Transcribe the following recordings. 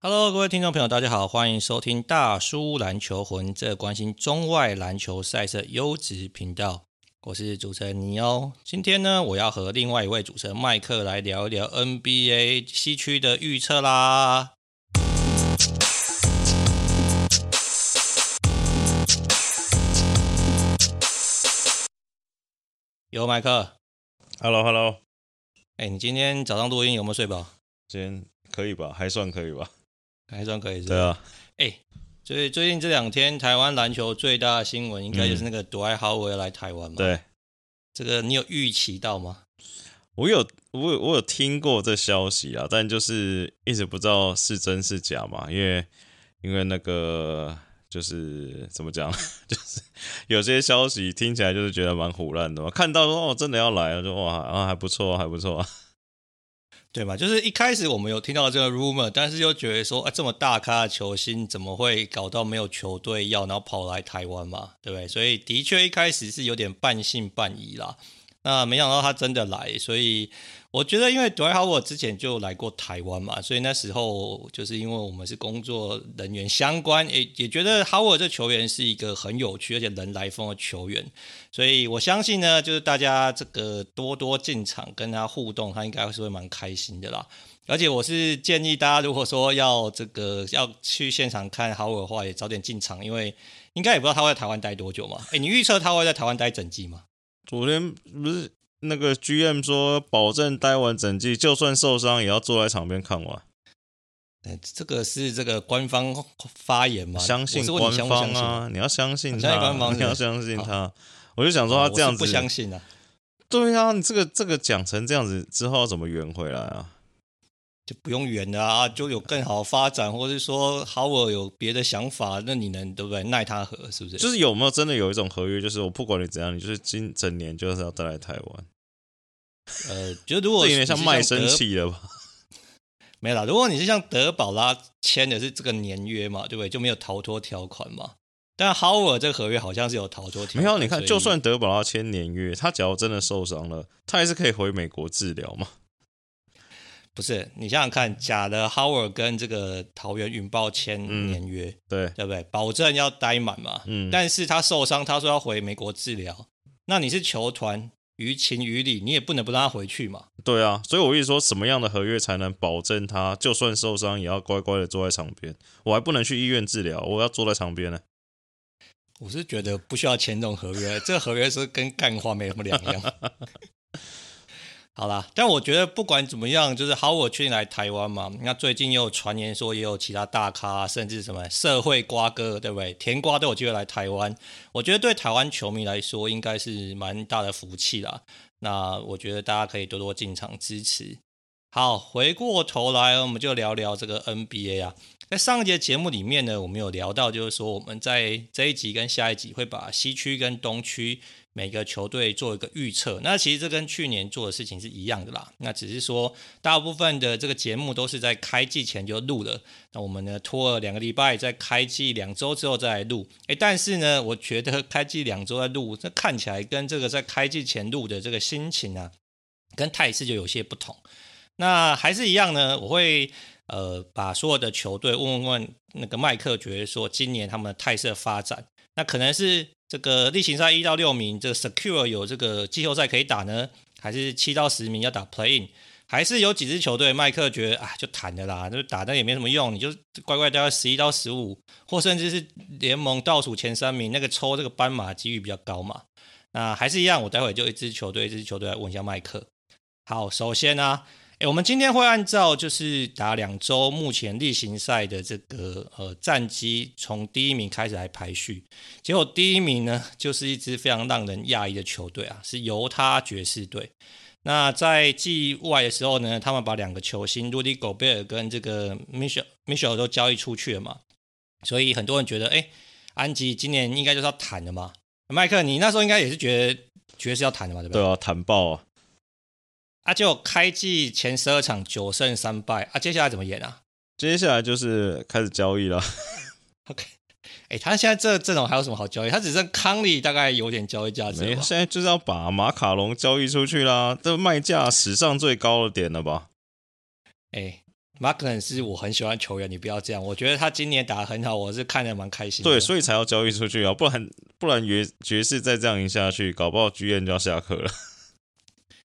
Hello，各位听众朋友，大家好，欢迎收听大叔篮球魂，这关心中外篮球赛事优质频道。我是主持人尼欧，今天呢，我要和另外一位主持人麦克来聊一聊 NBA 西区的预测啦。有麦克，Hello，Hello，哎，你今天早上录音有没有睡饱？今天可以吧，还算可以吧。还算可以是吧？对啊，哎，所以最近这两天台湾篮球最大的新闻，应该就是那个 Dwight Howard 要来台湾嘛？对，这个你有预期到吗？我有，我有我有听过这消息啊，但就是一直不知道是真是假嘛，因为因为那个就是怎么讲，就是有些消息听起来就是觉得蛮胡乱的嘛，看到说哦真的要来了，就哇啊还不错还不错啊。对嘛，就是一开始我们有听到这个 rumor，但是又觉得说，啊，这么大咖的球星怎么会搞到没有球队要，然后跑来台湾嘛，对不对？所以的确一开始是有点半信半疑啦。那没想到他真的来，所以。我觉得，因为 Dwight Howard 之前就来过台湾嘛，所以那时候就是因为我们是工作人员相关，也也觉得 Howard 这球员是一个很有趣而且人来疯的球员，所以我相信呢，就是大家这个多多进场跟他互动，他应该是会蛮开心的啦。而且我是建议大家，如果说要这个要去现场看 Howard 的话，也早点进场，因为应该也不知道他会在台湾待多久嘛。诶，你预测他会在台湾待整季吗？昨天不是。那个 GM 说，保证待完整季，就算受伤也要坐在场边看完。这个是这个官方发言嘛？相信官方啊，你要相信他，你要相信他。我就想说他这样子，不相信啊。对啊，你这个这个讲成这样子之后，要怎么圆回来啊？就不用远的啊，就有更好的发展，或者说 Howard 有别的想法，那你能对不对？奈他何？是不是？就是有没有真的有一种合约，就是我不管你怎样，你就是今整年就是要带来台湾。呃，就如果 是有点像卖身契了吧？没啦，如果你是像德保拉签的是这个年约嘛，对不对？就没有逃脱条款嘛。但 Howard 这个合约好像是有逃脱条款。没有，你看，就算德保拉签年约，他只要真的受伤了，他还是可以回美国治疗嘛。不是，你想想看，假的 Howard 跟这个桃园云豹签年约，嗯、对对不对？保证要待满嘛。嗯。但是他受伤，他说要回美国治疗，那你是球团，于情于理，你也不能不让他回去嘛。对啊，所以我一直说，什么样的合约才能保证他就算受伤也要乖乖的坐在场边？我还不能去医院治疗，我要坐在场边呢。我是觉得不需要签这种合约，这个合约是跟干话没什么两样。好啦，但我觉得不管怎么样，就是好，我确定来台湾嘛。那最近又有传言说，也有其他大咖，甚至什么社会瓜哥，对不对？甜瓜都有机会来台湾。我觉得对台湾球迷来说，应该是蛮大的福气啦。那我觉得大家可以多多进场支持。好，回过头来，我们就聊聊这个 NBA 啊。在上一节节目里面呢，我们有聊到，就是说我们在这一集跟下一集会把西区跟东区。每个球队做一个预测，那其实这跟去年做的事情是一样的啦。那只是说，大部分的这个节目都是在开季前就录了。那我们呢拖了两个礼拜，在开季两周之后再来录。诶，但是呢，我觉得开季两周再录，这看起来跟这个在开季前录的这个心情啊，跟态势就有些不同。那还是一样呢，我会呃把所有的球队问问问那个麦克，觉得说今年他们的态势发展，那可能是。这个例行赛一到六名，这个 secure 有这个季后赛可以打呢，还是七到十名要打 playing，还是有几支球队麦克觉得啊就谈的啦，就打那也没什么用，你就乖乖待在十一到十五，或甚至是联盟倒数前三名，那个抽这个斑马几率比较高嘛。那还是一样，我待会就一支球队一支球队来问一下麦克。好，首先呢、诶，我们今天会按照就是打两周目前例行赛的这个呃战绩，从第一名开始来排序。结果第一名呢，就是一支非常让人讶异的球队啊，是犹他爵士队。那在季外的时候呢，他们把两个球星 Rudy Gobert 跟这个 Mitchell Mitchell 都交易出去了嘛，所以很多人觉得，诶，安吉今年应该就是要谈的嘛。麦克，你那时候应该也是觉得爵士要谈的嘛，对不对？对啊，谈爆啊！啊，就开季前十二场九胜三败啊，接下来怎么演啊？接下来就是开始交易了。OK，哎、欸，他现在这阵容还有什么好交易？他只剩康利，大概有点交易价值。没，现在就是要把马卡龙交易出去啦，这卖价史上最高的点了吧？哎、欸，Markkanen 是我很喜欢球员，你不要这样。我觉得他今年打得很好，我是看得蛮开心的。对，所以才要交易出去啊，不然不然爵爵士再这样赢下去，搞不好剧院就要下课了。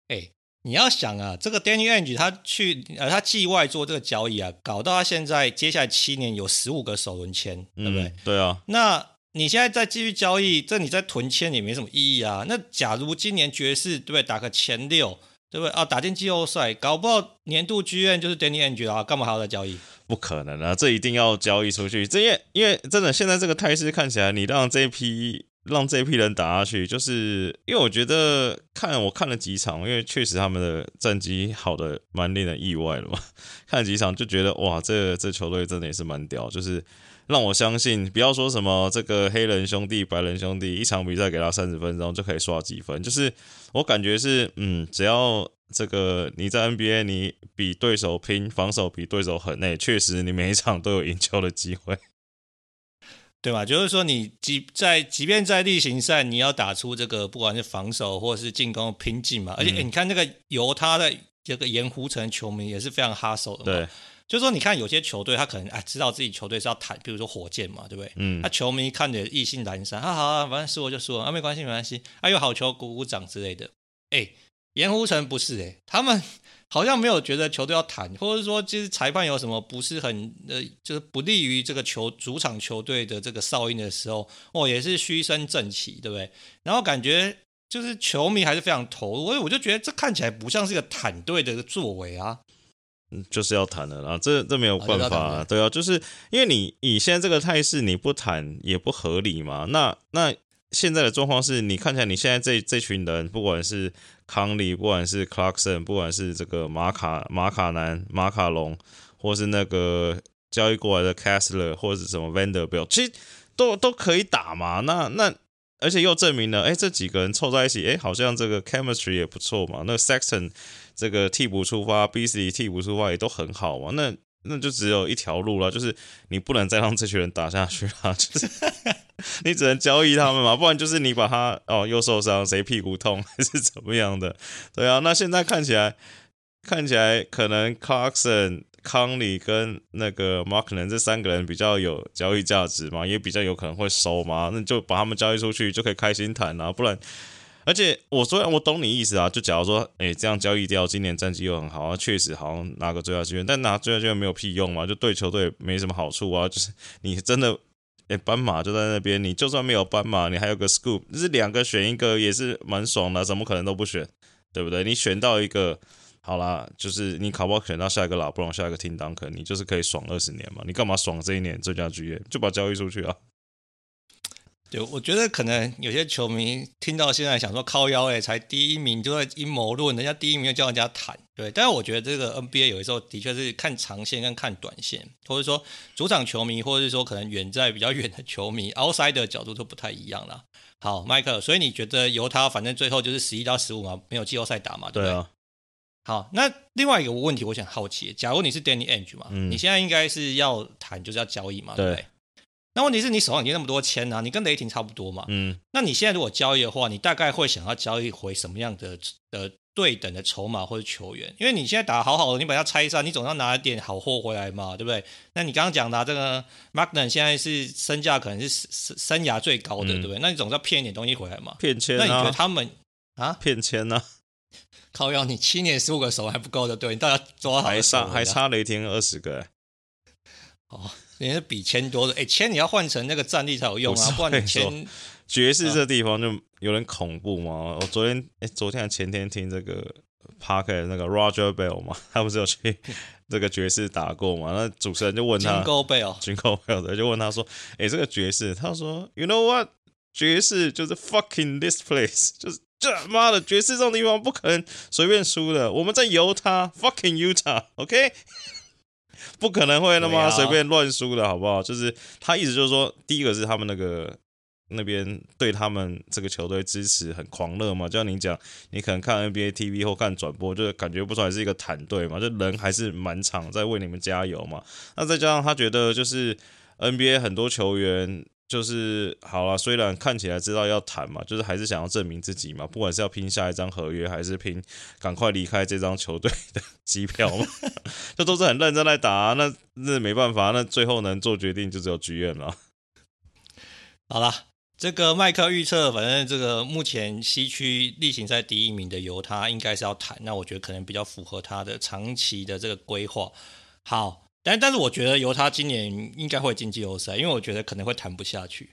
哎、欸，你要想啊，这个 Danny Ainge 他去呃他季外做这个交易啊，搞到他现在接下来七年有十五个首轮签，对不对？嗯、对啊。那你现在再继续交易，这你在囤签也没什么意义啊。那假如今年爵士对不对打个前六？对不对啊？打进季后赛，搞不好年度剧院就是 Danny Ainge 啊，干嘛还要再交易？不可能啊！这一定要交易出去。这因为因为真的现在这个态势看起来，你让这批让这批人打下去，就是因为我觉得看我看了几场，因为确实他们的战绩好的蛮令人意外的嘛。看了几场就觉得哇，这这球队真的也是蛮屌，就是。让我相信，不要说什么这个黑人兄弟、白人兄弟，一场比赛给他三十分钟就可以刷几分。就是我感觉是，嗯，只要这个你在 NBA，你比对手拼，防守比对手狠，那确实你每一场都有赢球的机会，对吧？就是说，你即在即便在例行赛，你要打出这个不管是防守或者是进攻拼劲嘛。而且，嗯、诶你看那个犹他的这个盐湖城球迷也是非常哈手的嘛。对。就是说，你看有些球队，他可能哎知道自己球队是要谈，比如说火箭嘛，对不对？嗯。他球迷看着意兴阑珊，啊好啊，反正输我就输了啊，没关系没关系，啊有好球鼓鼓掌之类的。哎，盐湖城不是哎，他们好像没有觉得球队要谈，或者说其实裁判有什么不是很呃，就是不利于这个球主场球队的这个哨音的时候，哦也是嘘声正起，对不对？然后感觉就是球迷还是非常投入，所以我就觉得这看起来不像是一个坦队的作为啊。就是要谈的啦，这这没有办法，啊对啊，就是因为你以现在这个态势，你不谈也不合理嘛。那那现在的状况是你看起来，你现在这这群人，不管是康利，不管是 Clarkson，不管是这个马卡马卡南马卡龙，或是那个交易过来的 Kessler，或者是什么 Vanderbilt，其实都都可以打嘛。那那而且又证明了，哎，这几个人凑在一起，哎，好像这个 chemistry 也不错嘛。那 Sexton。这个替补出发，B.C. 替补出发也都很好嘛，那那就只有一条路了，就是你不能再让这群人打下去了，就是 你只能交易他们嘛，不然就是你把他哦又受伤，谁屁股痛 还是怎么样的？对啊，那现在看起来看起来可能 Clarkson、康里跟那个 Mark 等这三个人比较有交易价值嘛，也比较有可能会收嘛，那就把他们交易出去就可以开心谈啊，不然。而且我说我懂你意思啊，就假如说，哎、这样交易掉，今年战绩又很好啊，确实好像拿个最佳球员，但拿最佳球员没有屁用嘛，就对球队没什么好处啊。就是你真的，哎、斑马就在那边，你就算没有斑马，你还有个 Scoop，就是两个选一个也是蛮爽的，怎么可能都不选，对不对？你选到一个，好啦，就是你考不好选到下一个拉布朗，下一个听当。可你就是可以爽二十年嘛，你干嘛爽这一年最佳球员，就把交易出去啊。对，我觉得可能有些球迷听到现在想说靠腰诶，才第一名就在阴谋论，人家第一名就叫人家谈，对。但是我觉得这个 NBA 有的时候的确是看长线跟看短线，或者说主场球迷，或者是说可能远在比较远的球迷，outside 的角度都不太一样啦。好，麦克，所以你觉得犹他反正最后就是十一到十五嘛，没有季后赛打嘛，对不对？对啊。好，那另外一个问题，我想好奇，假如你是 Danny Ainge 嘛，嗯、你现在应该是要谈就是要交易嘛，对不对？那问题是你手上已经那么多签啊，你跟雷霆差不多嘛。嗯。那你现在如果交易的话，你大概会想要交易回什么样的呃对等的筹码或者球员？因为你现在打得好好的，你把它拆散，你总要拿一点好货回来嘛，对不对？那你刚刚讲的、啊、这个 Markkanen 现在是身价可能是生生涯最高的，嗯、对不对？那你总是要骗一点东西回来嘛。骗签、啊、那你觉得他们啊？骗签呢？靠要，你七年十五个手还不够的，对？你大家抓好还差还差雷霆二十个。哦。你是比签多的，哎、欸，签你要换成那个战力才有用啊，不，不然你签爵士这地方就有点恐怖嘛。啊、我昨天，哎、欸，昨天还前天听这个 Parker 那个 Roger Bell 嘛，他不是有去 这个爵士打过嘛？那主持人就问他，Jingle Bell，Jingle Bell 的就问他说，哎、欸，这个爵士，他说，You know what？爵士就是 fucking this place，就是这妈的爵士这种地方不可能随便输的，我们在犹他 fucking Utah，OK？Okay? 不可能会那么随便乱输的，好不好？就是他意思就是说，第一个是他们那个那边对他们这个球队支持很狂热嘛，就像你讲，你可能看 NBA TV 或看转播，就感觉不出来是一个团队嘛，就人还是满场在为你们加油嘛。那再加上他觉得就是 NBA 很多球员就是好了，虽然看起来知道要谈嘛，就是还是想要证明自己嘛，不管是要拼下一张合约，还是拼赶快离开这张球队的机票嘛，这都是很认真在打啊。那那没办法，那最后能做决定就只有剧院了。好了，这个麦克预测，反正这个目前西区例行赛第一名的犹他应该是要谈，那我觉得可能比较符合他的长期的这个规划。好。但但是我觉得犹他今年应该会进季后赛，因为我觉得可能会谈不下去。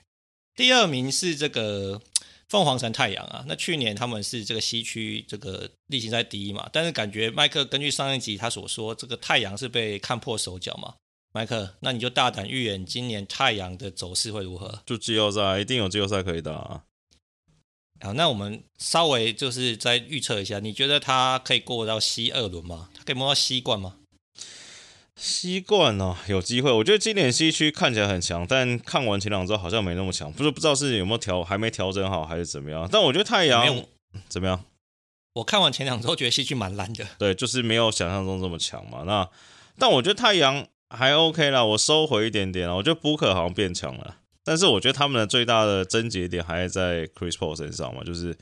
第二名是这个凤凰城太阳啊，那去年他们是这个西区这个例行赛第一嘛，但是感觉麦克根据上一集他所说，这个太阳是被看破手脚嘛。麦克，那你就大胆预言今年太阳的走势会如何？就季后赛一定有季后赛可以打啊。好，那我们稍微就是再预测一下，你觉得他可以过到西二轮吗？他可以摸到西冠吗？西冠哦，有机会。我觉得今年西区看起来很强，但看完前两周好像没那么强，不是不知道是有没有调，还没调整好还是怎么样。但我觉得太阳怎么样？我看完前两周觉得西区蛮烂的。对，就是没有想象中这么强嘛。那但我觉得太阳还 OK 啦，我收回一点点。我觉得 Book 好像变强了，但是我觉得他们的最大的症结点还是在 Chris Paul 身上嘛，就是。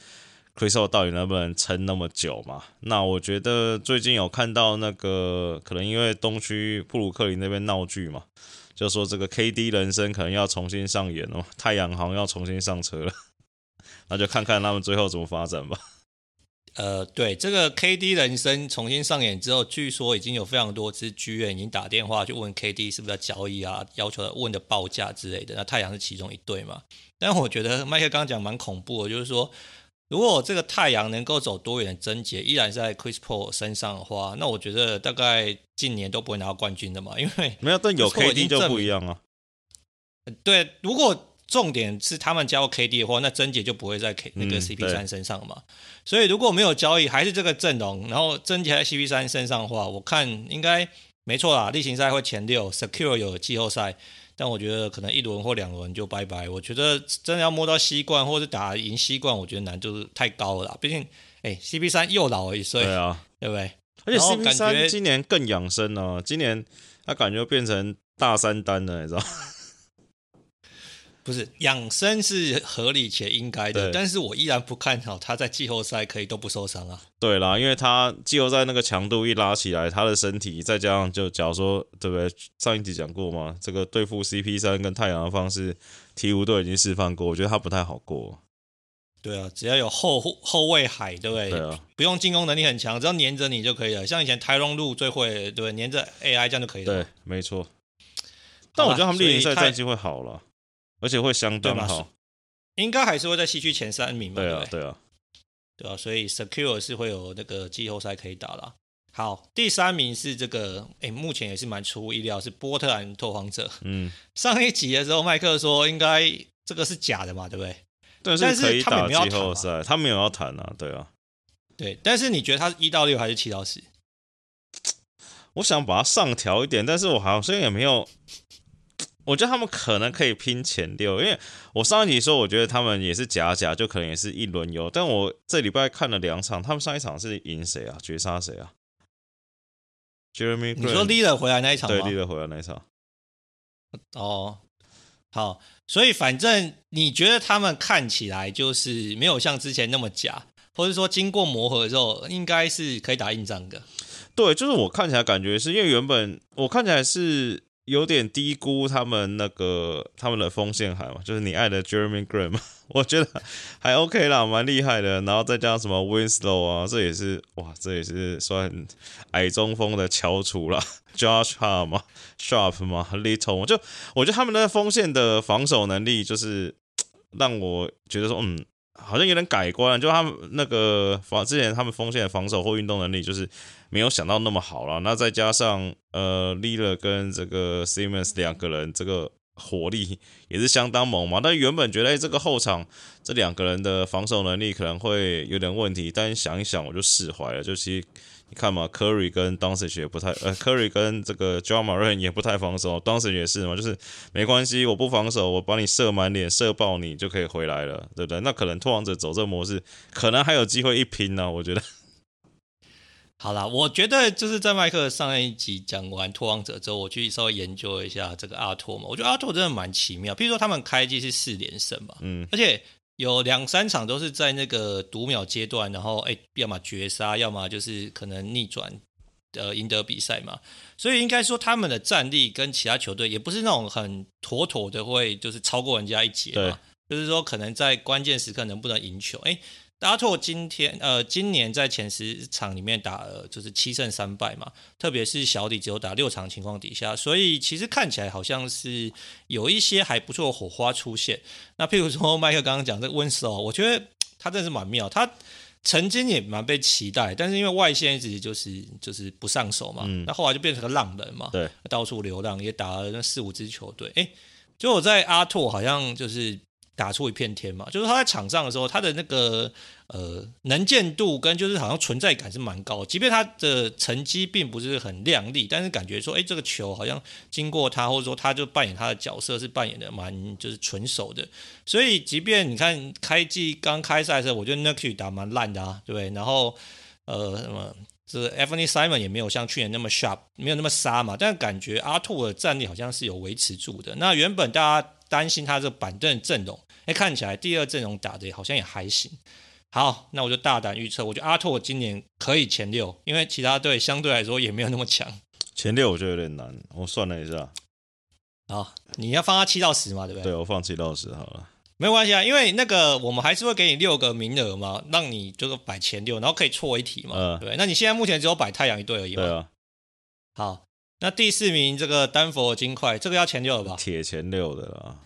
Chris Paul 到底能不能撑那么久嘛？那我觉得最近有看到那个，可能因为东区布鲁克林那边闹剧嘛，就说这个 KD 人生可能要重新上演哦，太阳好像要重新上车了，那就看看他们最后怎么发展吧。呃，对，这个 KD 人生重新上演之后，据说已经有非常多支剧院已经打电话去问 KD 是不是要交易啊，要求问的报价之类的。那太阳是其中一对嘛？但我觉得麦克刚刚讲蛮恐怖的，就是说。如果这个太阳能够走多远的症结，依然是在 Chris Paul 身上的话，那我觉得大概近年都不会拿到冠军的嘛，因为没有，但有 KD 就不一样啊。对，如果重点是他们交 KD 的话，那症结就不会在 K 那个 CP 三身上嘛。所以如果没有交易，还是这个阵容，然后症结在 CP 三身上的话，我看应该没错啦，例行赛会前六，Secure 有季后赛。但我觉得可能一轮或两轮就拜拜。我觉得真的要摸到西冠，或者打赢西冠，我觉得难度太高了啦。毕竟，哎，CP 三又老了一岁，对啊，对不对？而且 CP 三今年更养生了，今年他感觉变成大三单了，你知道？不是养生是合理且应该的，但是我依然不看好他在季后赛可以都不受伤啊。对啦，因为他季后赛那个强度一拉起来，他的身体再加上就假如说对不对？上一集讲过嘛，这个对付 CP 三跟太阳的方式，鹈鹕都已经示范过，我觉得他不太好过。对啊，只要有后后卫海，对不对？对啊，不用进攻能力很强，只要黏着你就可以了。像以前台龙路最会，对不对？黏着 AI 这样就可以了。对，没错。但我觉得他们例行赛战绩会好了。而且会相当好，应该还是会在西区前三名吧？对啊，对啊，对啊，所以 Secure 是会有那个季后赛可以打了。好，第三名是这个，哎，目前也是蛮出乎意料，是波特兰拓荒者。嗯，上一集的时候，麦克说应该这个是假的嘛，对不对？对，但是可以打季后赛，他没有要谈啊，对啊，对。但是你觉得他是一到六还是七到十？我想把它上调一点，但是我好像也没有。我觉得他们可能可以拼前六，因为我上一集说，我觉得他们也是假假，就可能也是一轮游。但我这礼拜看了两场，他们上一场是赢谁啊？绝杀谁啊？Jeremy，你说 Lillard 回来那一场吗？对，Lillard 回来那一场。哦，好，所以反正你觉得他们看起来就是没有像之前那么假，或者说经过磨合之后，应该是可以打硬仗的。对，就是我看起来感觉是因为原本我看起来是。有点低估他们那个他们的锋线海嘛，就是你爱的 Jeremy Grant 嘛，我觉得还 OK 啦，蛮厉害的。然后再加上什么 Winslow 啊，这也是哇，这也是算矮中锋的翘楚啦。Josh Hart 嘛，Sharp 嘛，Little，就我觉得他们的锋线的防守能力就是 让我觉得说，嗯。好像有点改观，就他们那个防之前他们锋线的防守或运动能力，就是没有想到那么好了。那再加上呃 l i l a 跟这个 Simmons 两个人这个火力也是相当猛嘛。但原本觉得，哎，这个后场这两个人的防守能力可能会有点问题，但想一想我就释怀了，就其实。你看嘛，Curry 跟 Doncic 也不太，呃，Curry 跟这个 Ja Morant 也不太防守，Doncic 也是嘛，就是没关系，我不防守，我把你射满脸，射爆你就可以回来了，对不对？那可能拓王者走这模式，可能还有机会一拼呢、我觉得。好啦，我觉得就是在麦克上一集讲完拓荒者之后，我去稍微研究一下这个阿拓嘛。我觉得阿拓真的蛮奇妙。譬如说他们开季是四连胜嘛，嗯，而且有两三场都是在那个读秒阶段，然后哎，要么绝杀，要么就是可能逆转，呃，赢得比赛嘛。所以应该说他们的战力跟其他球队也不是那种很妥妥的会就是超过人家一截嘛，就是说可能在关键时刻能不能赢球，哎。阿拓今天呃，今年在前十场里面打了就是七胜三败嘛，特别是小李只有打六场情况底下，所以其实看起来好像是有一些还不错的火花出现。那譬如说麦克刚刚讲这个温斯哦，我觉得他真的是蛮妙，他曾经也蛮被期待，但是因为外线一直就是就是不上手嘛，嗯、那后来就变成个浪人嘛，对，到处流浪也打了那四五支球队，哎，就我在阿拓好像就是。打出一片天嘛，就是他在场上的时候，他的那个呃能见度跟就是好像存在感是蛮高，即便他的成绩并不是很亮丽，但是感觉说，哎，这个球好像经过他，或者说他就扮演他的角色是扮演的蛮就是纯熟的，所以即便你看开季刚开赛的时候，我觉得 Nurkic 打蛮烂的啊，对不对？然后呃什么这个 Anthony Simon 也没有像去年那么 sharp，没有那么杀嘛，但感觉阿兔的战力好像是有维持住的。那原本大家担心他这板凳阵容。哎，看起来第二阵容打的好像也还行。好，那我就大胆预测，我觉得阿拓今年可以前六，因为其他队相对来说也没有那么强。前六我觉得有点难，我算了一下。好，你要放他七到十嘛，对不对？对，我放七到十好了。没有关系啊，因为那个我们还是会给你六个名额嘛，让你就是摆前六，然后可以错一题嘛。嗯，对。那你现在目前只有摆太阳一队而已嘛。对啊。好，那第四名这个丹佛金块，这个要前六了吧？铁前六的啦。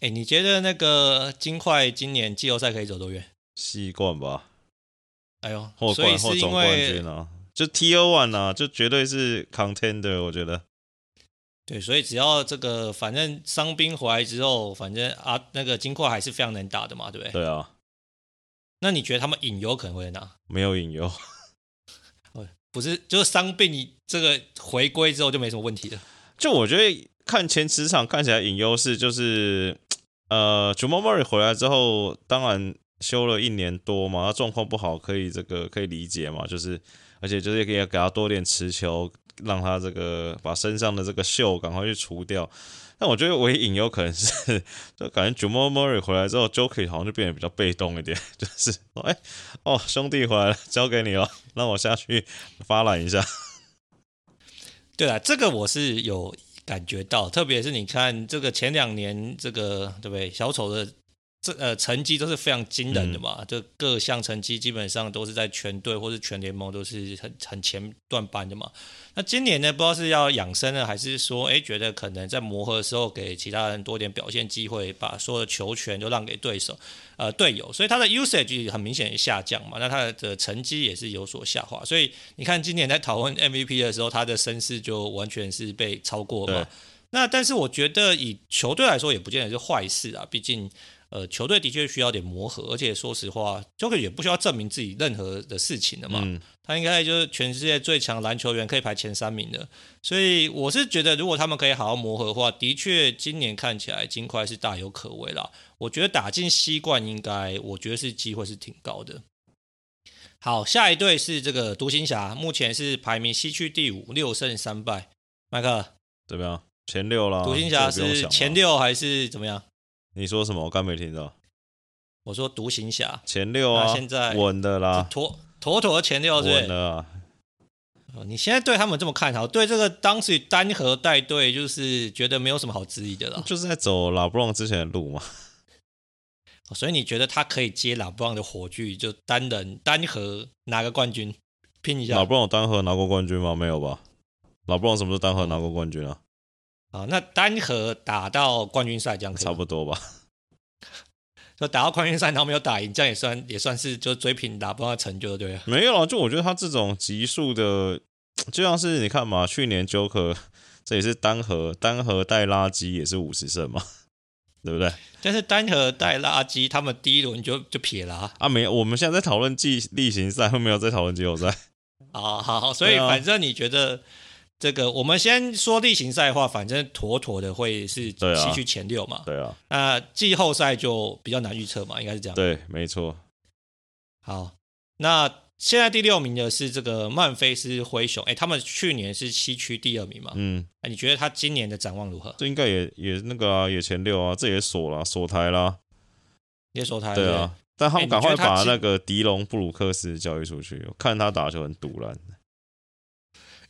哎，你觉得那个金块今年季后赛可以走多远？西冠吧。哎呦，或冠或总冠军啊，就 Tier One 啊，就绝对是 Contender，我觉得。对，所以只要这个，反正伤兵回来之后，反正啊，那个金块还是非常能打的嘛，对不对？对啊。那你觉得他们隐忧可能会哪？没有隐忧。不是，就是伤病，你这个回归之后就没什么问题了。就我觉得。看前十场看起来隐优势就是，呃，Jamal Murray 回来之后，当然休了一年多嘛，他状况不好，可以这个可以理解嘛，就是而且就是也可以给他多点持球，让他这个把身上的这个锈赶快去除掉。但我觉得唯一隐忧可能是，就感觉 Jamal Murray 回来之后，Joker 好像就变得比较被动一点，就是说，哎，哦，兄弟回来了，交给你了，让我下去发懒一下。对啊，这个我是有。感觉到，特别是你看这个前两年，这个对不对？小丑的这呃成绩都是非常惊人的嘛，这、嗯、各项成绩基本上都是在全队或是全联盟都是很很前段班的嘛。那今年呢，不知道是要养生呢，还是说，哎，觉得可能在磨合的时候给其他人多点表现机会，把所有的球权都让给对手。呃，队友，所以他的 usage 很明显下降嘛，那他的成绩也是有所下滑，所以你看今年在讨论 MVP 的时候，他的身世就完全是被超过嘛。那但是我觉得以球队来说，也不见得是坏事啊，毕竟。呃，球队的确需要点磨合，而且说实话，Joker 也不需要证明自己任何的事情了嘛。嗯、他应该就是全世界最强篮球员，可以排前三名的。所以我是觉得，如果他们可以好好磨合的话，的确今年看起来金块是大有可为啦。我觉得打进西冠应该，我觉得是机会是挺高的。好，下一队是这个独行侠，目前是排名西区第五，六胜三败。麦克怎么样？前六啦。独行侠是前六还是怎么样？你说什么？我刚没听到。我说独行侠前六啊，现在稳的啦，妥妥妥的前六是稳的啊。你现在对他们这么看好，对这个当时单核带队，就是觉得没有什么好质疑的了。就是在走拉布朗之前的路嘛。所以你觉得他可以接拉布朗的火炬，就单人单核拿个冠军，拼一下。拉布朗单核拿过冠军吗？没有吧？拉布朗什么时候单核拿过冠军啊？啊，那单核打到冠军赛这样可以差不多吧？就打到冠军赛，然后没有打赢，这样也算也算是就追平打不到成就，对。没有啊，就我觉得他这种级数的，就像是你看嘛，去年 Joker 这也是单核单核带垃圾也是五十胜嘛，对不对？但是单核带垃圾，他们第一轮就就撇了啊。啊，没有，我们现在在讨论季例行赛，后面有在讨论季后赛。啊好好，所以反正你觉得？这个我们先说例行赛的话，反正妥妥的会是西区前六嘛。对啊。那季后赛就比较难预测嘛，应该是这样。对，没错。好，那现在第六名的是这个曼菲斯灰熊，哎，他们去年是西区第二名嘛？嗯，哎，你觉得他今年的展望如何？这应该也也那个啊，也前六啊，这也锁了锁台啦，也锁台。对啊，但他们赶快把那个迪隆布鲁克斯交易出去，我看他打球很赌烂。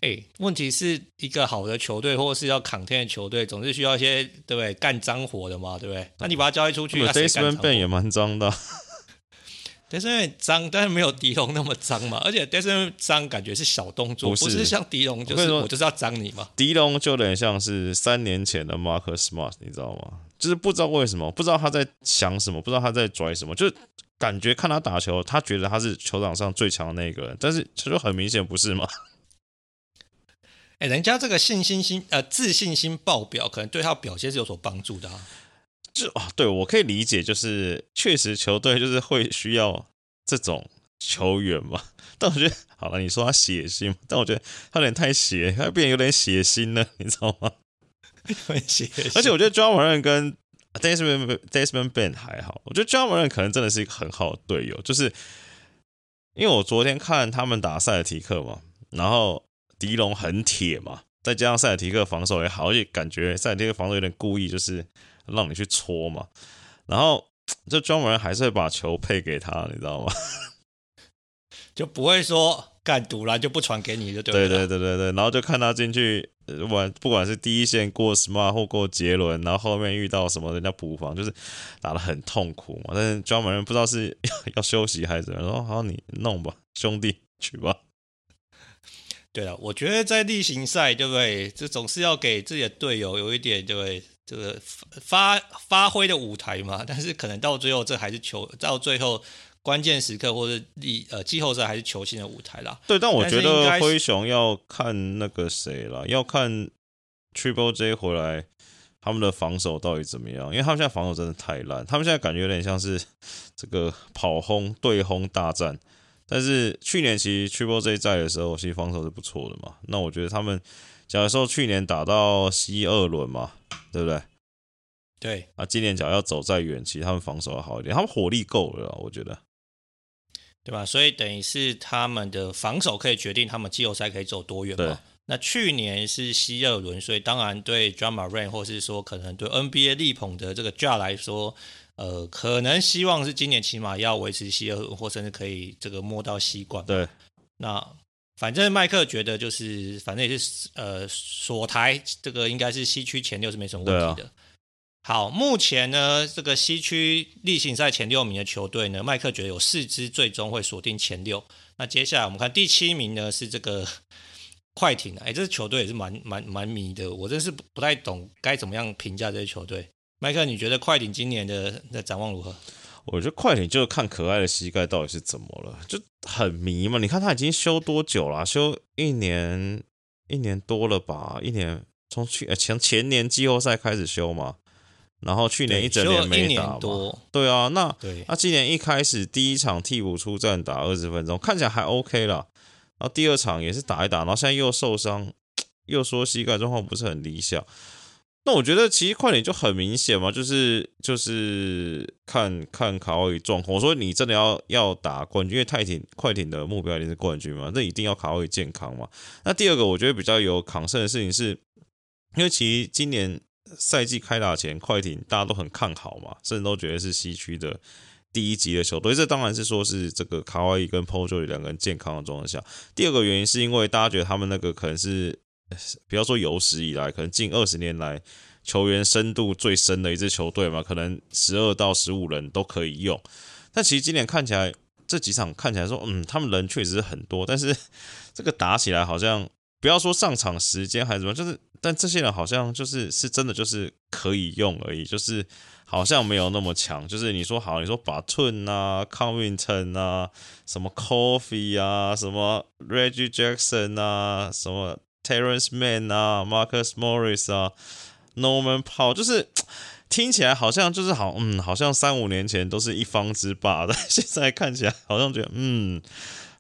哎，问题是一个好的球队，或者是要扛天的球队，总是需要一些对不对干脏活的嘛，对不对？那你把他交易出去，那谁干脏活？也蛮脏的。Desmond 脏，但是没有迪龙那么脏嘛。而且 Desmond 脏感觉是小动作，不是，不是像迪龙，就是我，我就是要脏你嘛。迪龙就有点像是三年前的 Marcus Smart，你知道吗？就是不知道为什么，不知道他在想什么，不知道他在拽什么，就感觉看他打球，他觉得他是球场上最强的那个人，但是其实很明显不是嘛。哎、欸，人家这个信心心呃自信心爆表，可能对他表现是有所帮助的啊。就啊，对我可以理解，就是确实球队就是会需要这种球员嘛。但我觉得好了，你说他血腥，但我觉得他有点太血，他变得有点血腥了，你知道吗？很血腥。而且我觉得 Ja Morant 跟 Desmond Desmond Bane 还好，我觉得 Ja Morant 可能真的是一个很好的队友，就是因为我昨天看他们打塞尔提克嘛，然后。迪龙很铁嘛，再加上塞尔提克防守也好，而且感觉塞尔提克防守有点故意，就是让你去搓嘛。然后 这专门还是会把球配给他，你知道吗？就不会说干赌了就不传给你，就对。对对对对对，然后就看他进去，不管不管是第一线过 Smart 或过杰伦，然后后面遇到什么人家补防，就是打的很痛苦嘛。但是专门不知道是要 要休息还是怎么样，说好你弄吧，兄弟去吧。对了，我觉得在例行赛，对不对？这总是要给自己的队友有一点，对不对？这个发发挥的舞台嘛。但是可能到最后，这还是球到最后关键时刻，或者例呃季后赛还是球星的舞台啦。对，但我觉得灰熊要看那个谁了，要看 Triple J 回来，他们的防守到底怎么样？因为他们现在防守真的太烂，他们现在感觉有点像是这个跑轰对轰大战。但是去年其实 Triple J 在的时候，其实防守是不错的嘛。那我觉得他们，假如说去年打到西二轮嘛，对不对？对。啊，今年假如要走再远，其实他们防守要好一点，他们火力够了，我觉得，对吧？所以等于是他们的防守可以决定他们季后赛可以走多远嘛。那去年是西二轮，所以当然对 d r a m a r a i n 或是说可能对 NBA 力捧的这个 Ja 来说。呃，可能希望是今年起码要维持西二，或甚至可以这个摸到西冠。对，那反正麦克觉得就是，反正也是呃锁台，这个应该是西区前六是没什么问题的。啊、好，目前呢，这个西区例行赛前六名的球队呢，麦克觉得有四支最终会锁定前六。那接下来我们看第七名呢，是这个快艇。哎，这支球队也是蛮蛮蛮迷的，我真是不太懂该怎么样评价这支球队。麦克，你觉得快艇今年的的展望如何？我觉得快艇就是看可爱的膝盖到底是怎么了，就很迷嘛。你看他已经休多久了？休一年一年多了吧？一年从去呃前前年季后赛开始休嘛，然后去年一整年没打嘛。对，对啊，那对那今年一开始第一场替补出战打二十分钟，看起来还 OK 了。然后第二场也是打一打，然后现在又受伤，又说膝盖状况不是很理想。那我觉得其实快艇就很明显嘛，就是就是看看卡哇伊状况。我说你真的要要打冠军，因为泰廷快艇的目标一定是冠军嘛，那一定要卡哇伊健康嘛。那第二个我觉得比较有抗胜的事情是，因为其实今年赛季开打前，快艇大家都很看好嘛，甚至都觉得是西区的第一级的球队。这当然是说是这个卡哇伊跟 p o j o 两个人健康的状况下。第二个原因是因为大家觉得他们那个可能是。不要说有史以来，可能近二十年来球员深度最深的一支球队嘛，可能十二到十五人都可以用。但其实今年看起来，这几场看起来说，嗯，他们人确实是很多，但是 这个打起来好像，不要说上场时间还是什么，就是，但这些人好像就是是真的就是可以用而已，就是好像没有那么强。就是你说好，你说 Batum 啊康明顿啊，什么 Coffee 啊，什么 Reggie Jackson 啊，什么。Terence Mann 啊，Marcus Morris 啊，Norman Powell，就是 听起来好像就是好，嗯，好像三五年前都是一方之霸的，现在看起来好像觉得，嗯，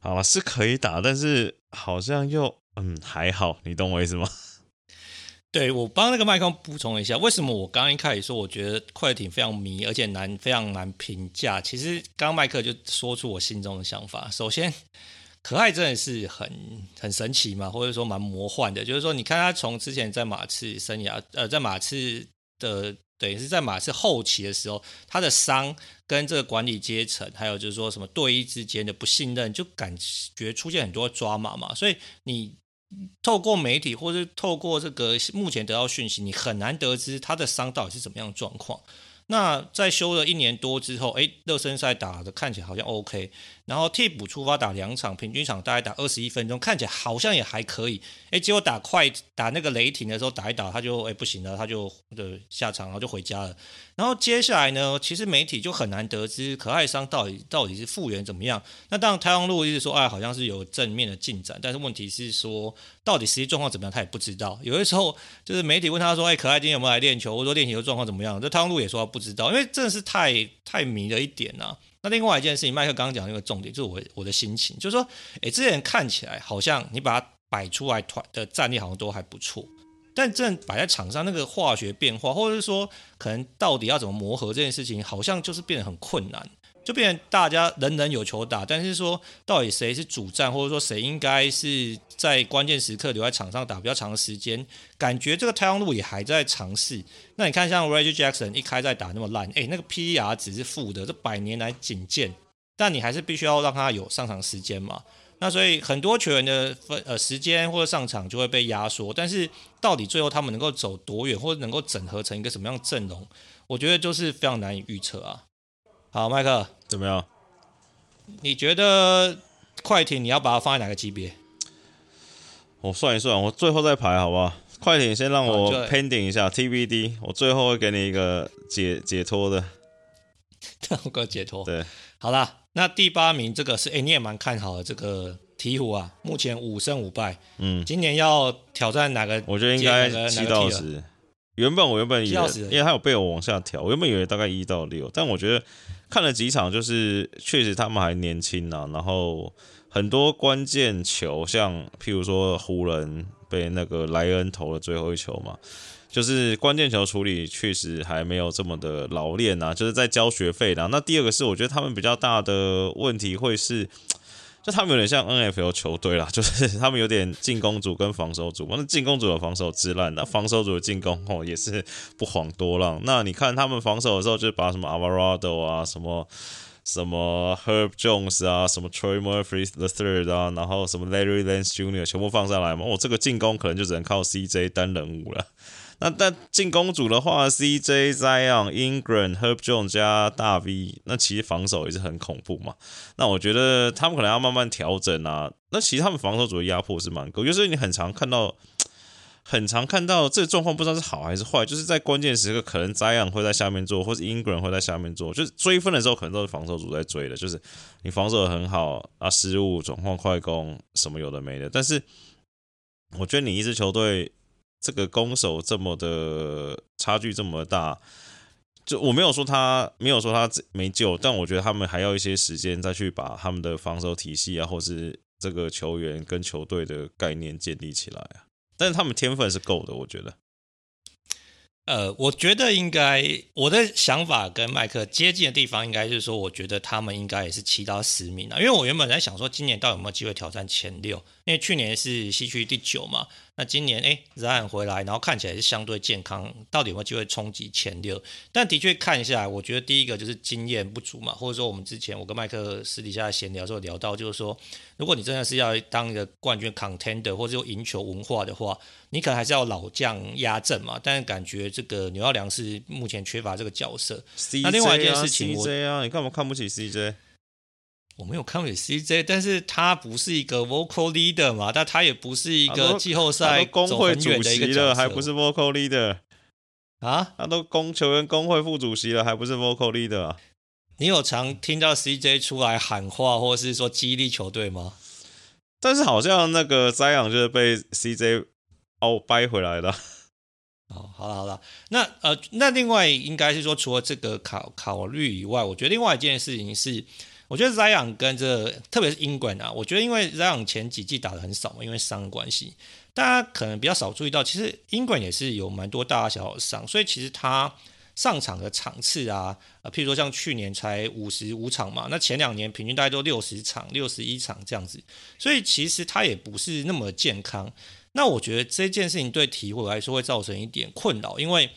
好了是可以打，但是好像又，嗯，还好，你懂我意思吗？对，我帮那个麦克补充一下，为什么我刚刚一开始说我觉得快艇非常迷，而且难非常难评价。其实刚麦克就说出我心中的想法。首先，可爱真的是很很神奇嘛，或者说蛮魔幻的。就是说，你看他从之前在马刺生涯，呃，在马刺的等于是在马刺后期的时候，他的伤跟这个管理阶层，还有就是说什么队医之间的不信任，就感觉出现很多抓马嘛。所以你透过媒体或者透过这个目前得到讯息，你很难得知他的伤到底是怎么样状况。那在休了一年多之后，诶，热身赛打的看起来好像 OK，然后替补出发打两场，平均场大概打二十一分钟，看起来好像也还可以。诶，结果打快打那个雷霆的时候打一打，他就诶不行了，他就的下场，然后就回家了。然后接下来呢，其实媒体就很难得知可爱伤到底到底是复原怎么样。那当然，台湾路一直说，哎，好像是有正面的进展，但是问题是说，到底实际状况怎么样，他也不知道。有的时候就是媒体问他说，哎，可爱今天有没有来练球，或者说练球状况怎么样？这太阳路也说他不知道，因为真的是太太迷了一点呐、那另外一件事情，麦克刚刚讲那个重点，就是我我的心情，就是说，哎，这些人看起来好像你把它摆出来团的战力好像都还不错。但正摆在场上，那个化学变化，或者是说，可能到底要怎么磨合这件事情，好像就是变得很困难，就变成大家人人有球打，但是说到底谁是主战，或者说谁应该是在关键时刻留在场上打比较长的时间，感觉这个太阳路也还在尝试。那你看，像 Reggie Jackson 一开赛打那么烂，诶，那个 PER 只是负的，这百年来仅见，但你还是必须要让他有上场时间嘛。那所以很多球员的分呃时间或者上场就会被压缩，但是到底最后他们能够走多远，或者能够整合成一个什么样的阵容，我觉得就是非常难以预测啊。好，麦克怎么样？你觉得快艇你要把它放在哪个级别？我算一算，我最后再排好不好？快艇先让我 pending 一下 TBD，我最后会给你一个解解脱的，一个解脱。对，好啦。那第八名这个是，哎、欸，你也蛮看好的这个鹈鹕啊，目前五胜五败，嗯，今年要挑战哪个？我觉得应该七到十。原本我原本以为，因为他有被我往下调，我原本以为大概一到六，但我觉得看了几场，就是确实他们还年轻啊，然后很多关键球，像譬如说湖人被那个莱恩投了最后一球嘛。就是关键球处理确实还没有这么的老练啊，就是在交学费的。那第二个是，我觉得他们比较大的问题会是，就他们有点像 NFL 球队啦，就是他们有点进攻组跟防守组。那进攻组的防守之烂，那防守组的进攻哦也是不遑多让。那你看他们防守的时候，就把什么 Alvarado 啊，什么什么 Herb Jones 啊，什么 Troy Murphy the Third 啊，然后什么 Larry Lance Jr. 全部放上来嘛。哦，这个进攻可能就只能靠 CJ 单人舞了。那但进攻组的话，CJ Zion、Ingram、Herb Jones 加大 V，那其实防守也是很恐怖嘛。那我觉得他们可能要慢慢调整啊。那其实他们防守组的压迫是蛮够，就是你很常看到，很常看到这个状况，不知道是好还是坏。就是在关键时刻，可能 Zion 会在下面做，或者 Ingram 会在下面做，就是追分的时候，可能都是防守组在追的。就是你防守的很好啊，失误、转换快攻什么有的没的。但是我觉得你一支球队。这个攻守这么的差距这么大，就我没有说他没有说他没救，但我觉得他们还要一些时间再去把他们的防守体系啊，或是这个球员跟球队的概念建立起来啊。但是他们天分是够的，我觉得。呃，我觉得应该我的想法跟麦克接近的地方，应该就是说，我觉得他们应该也是七到十名啊。因为我原本在想说，今年到底有没有机会挑战前六？因为去年是西区第九嘛。那今年哎，然回来，然后看起来是相对健康，到底有没有机会冲击前六？但的确看下来，我觉得第一个就是经验不足嘛，或者说我们之前我跟麦克私底下闲聊的时候聊到，就是说，如果你真的是要当一个冠军 contender 或者有赢球文化的话，你可能还是要老将压阵嘛。但是感觉这个纽奥良是目前缺乏这个角色。CJ 那另外一件事情，啊，CJ 啊，你干嘛看不起 CJ？我没有看过 CJ，但是他不是一个 vocal leader 嘛，但他也不是一个季后赛工会主席了，还不是 vocal leader 啊？他都公球员工会副主席了，还不是 vocal leader 啊？你有常听到 CJ 出来喊话，或者是说激励球队吗？但是好像那个 Zion 就是被 CJ 哦掰回来的。哦，好了好了，那呃，那另外应该是说，除了这个考考虑以外，我觉得另外一件事情是。我觉得 Zion 跟这个，特别是英冠啊，我觉得因为 Zion 前几季打得很少嘛，因为伤关系，大家可能比较少注意到，其实英冠也是有蛮多大大小小的伤，所以其实他上场的场次啊，呃，譬如说像去年才五十五场嘛，那前两年平均大概都六十场、六十一场这样子，所以其实他也不是那么健康。那我觉得这件事情对鹈鹕来说会造成一点困扰，因为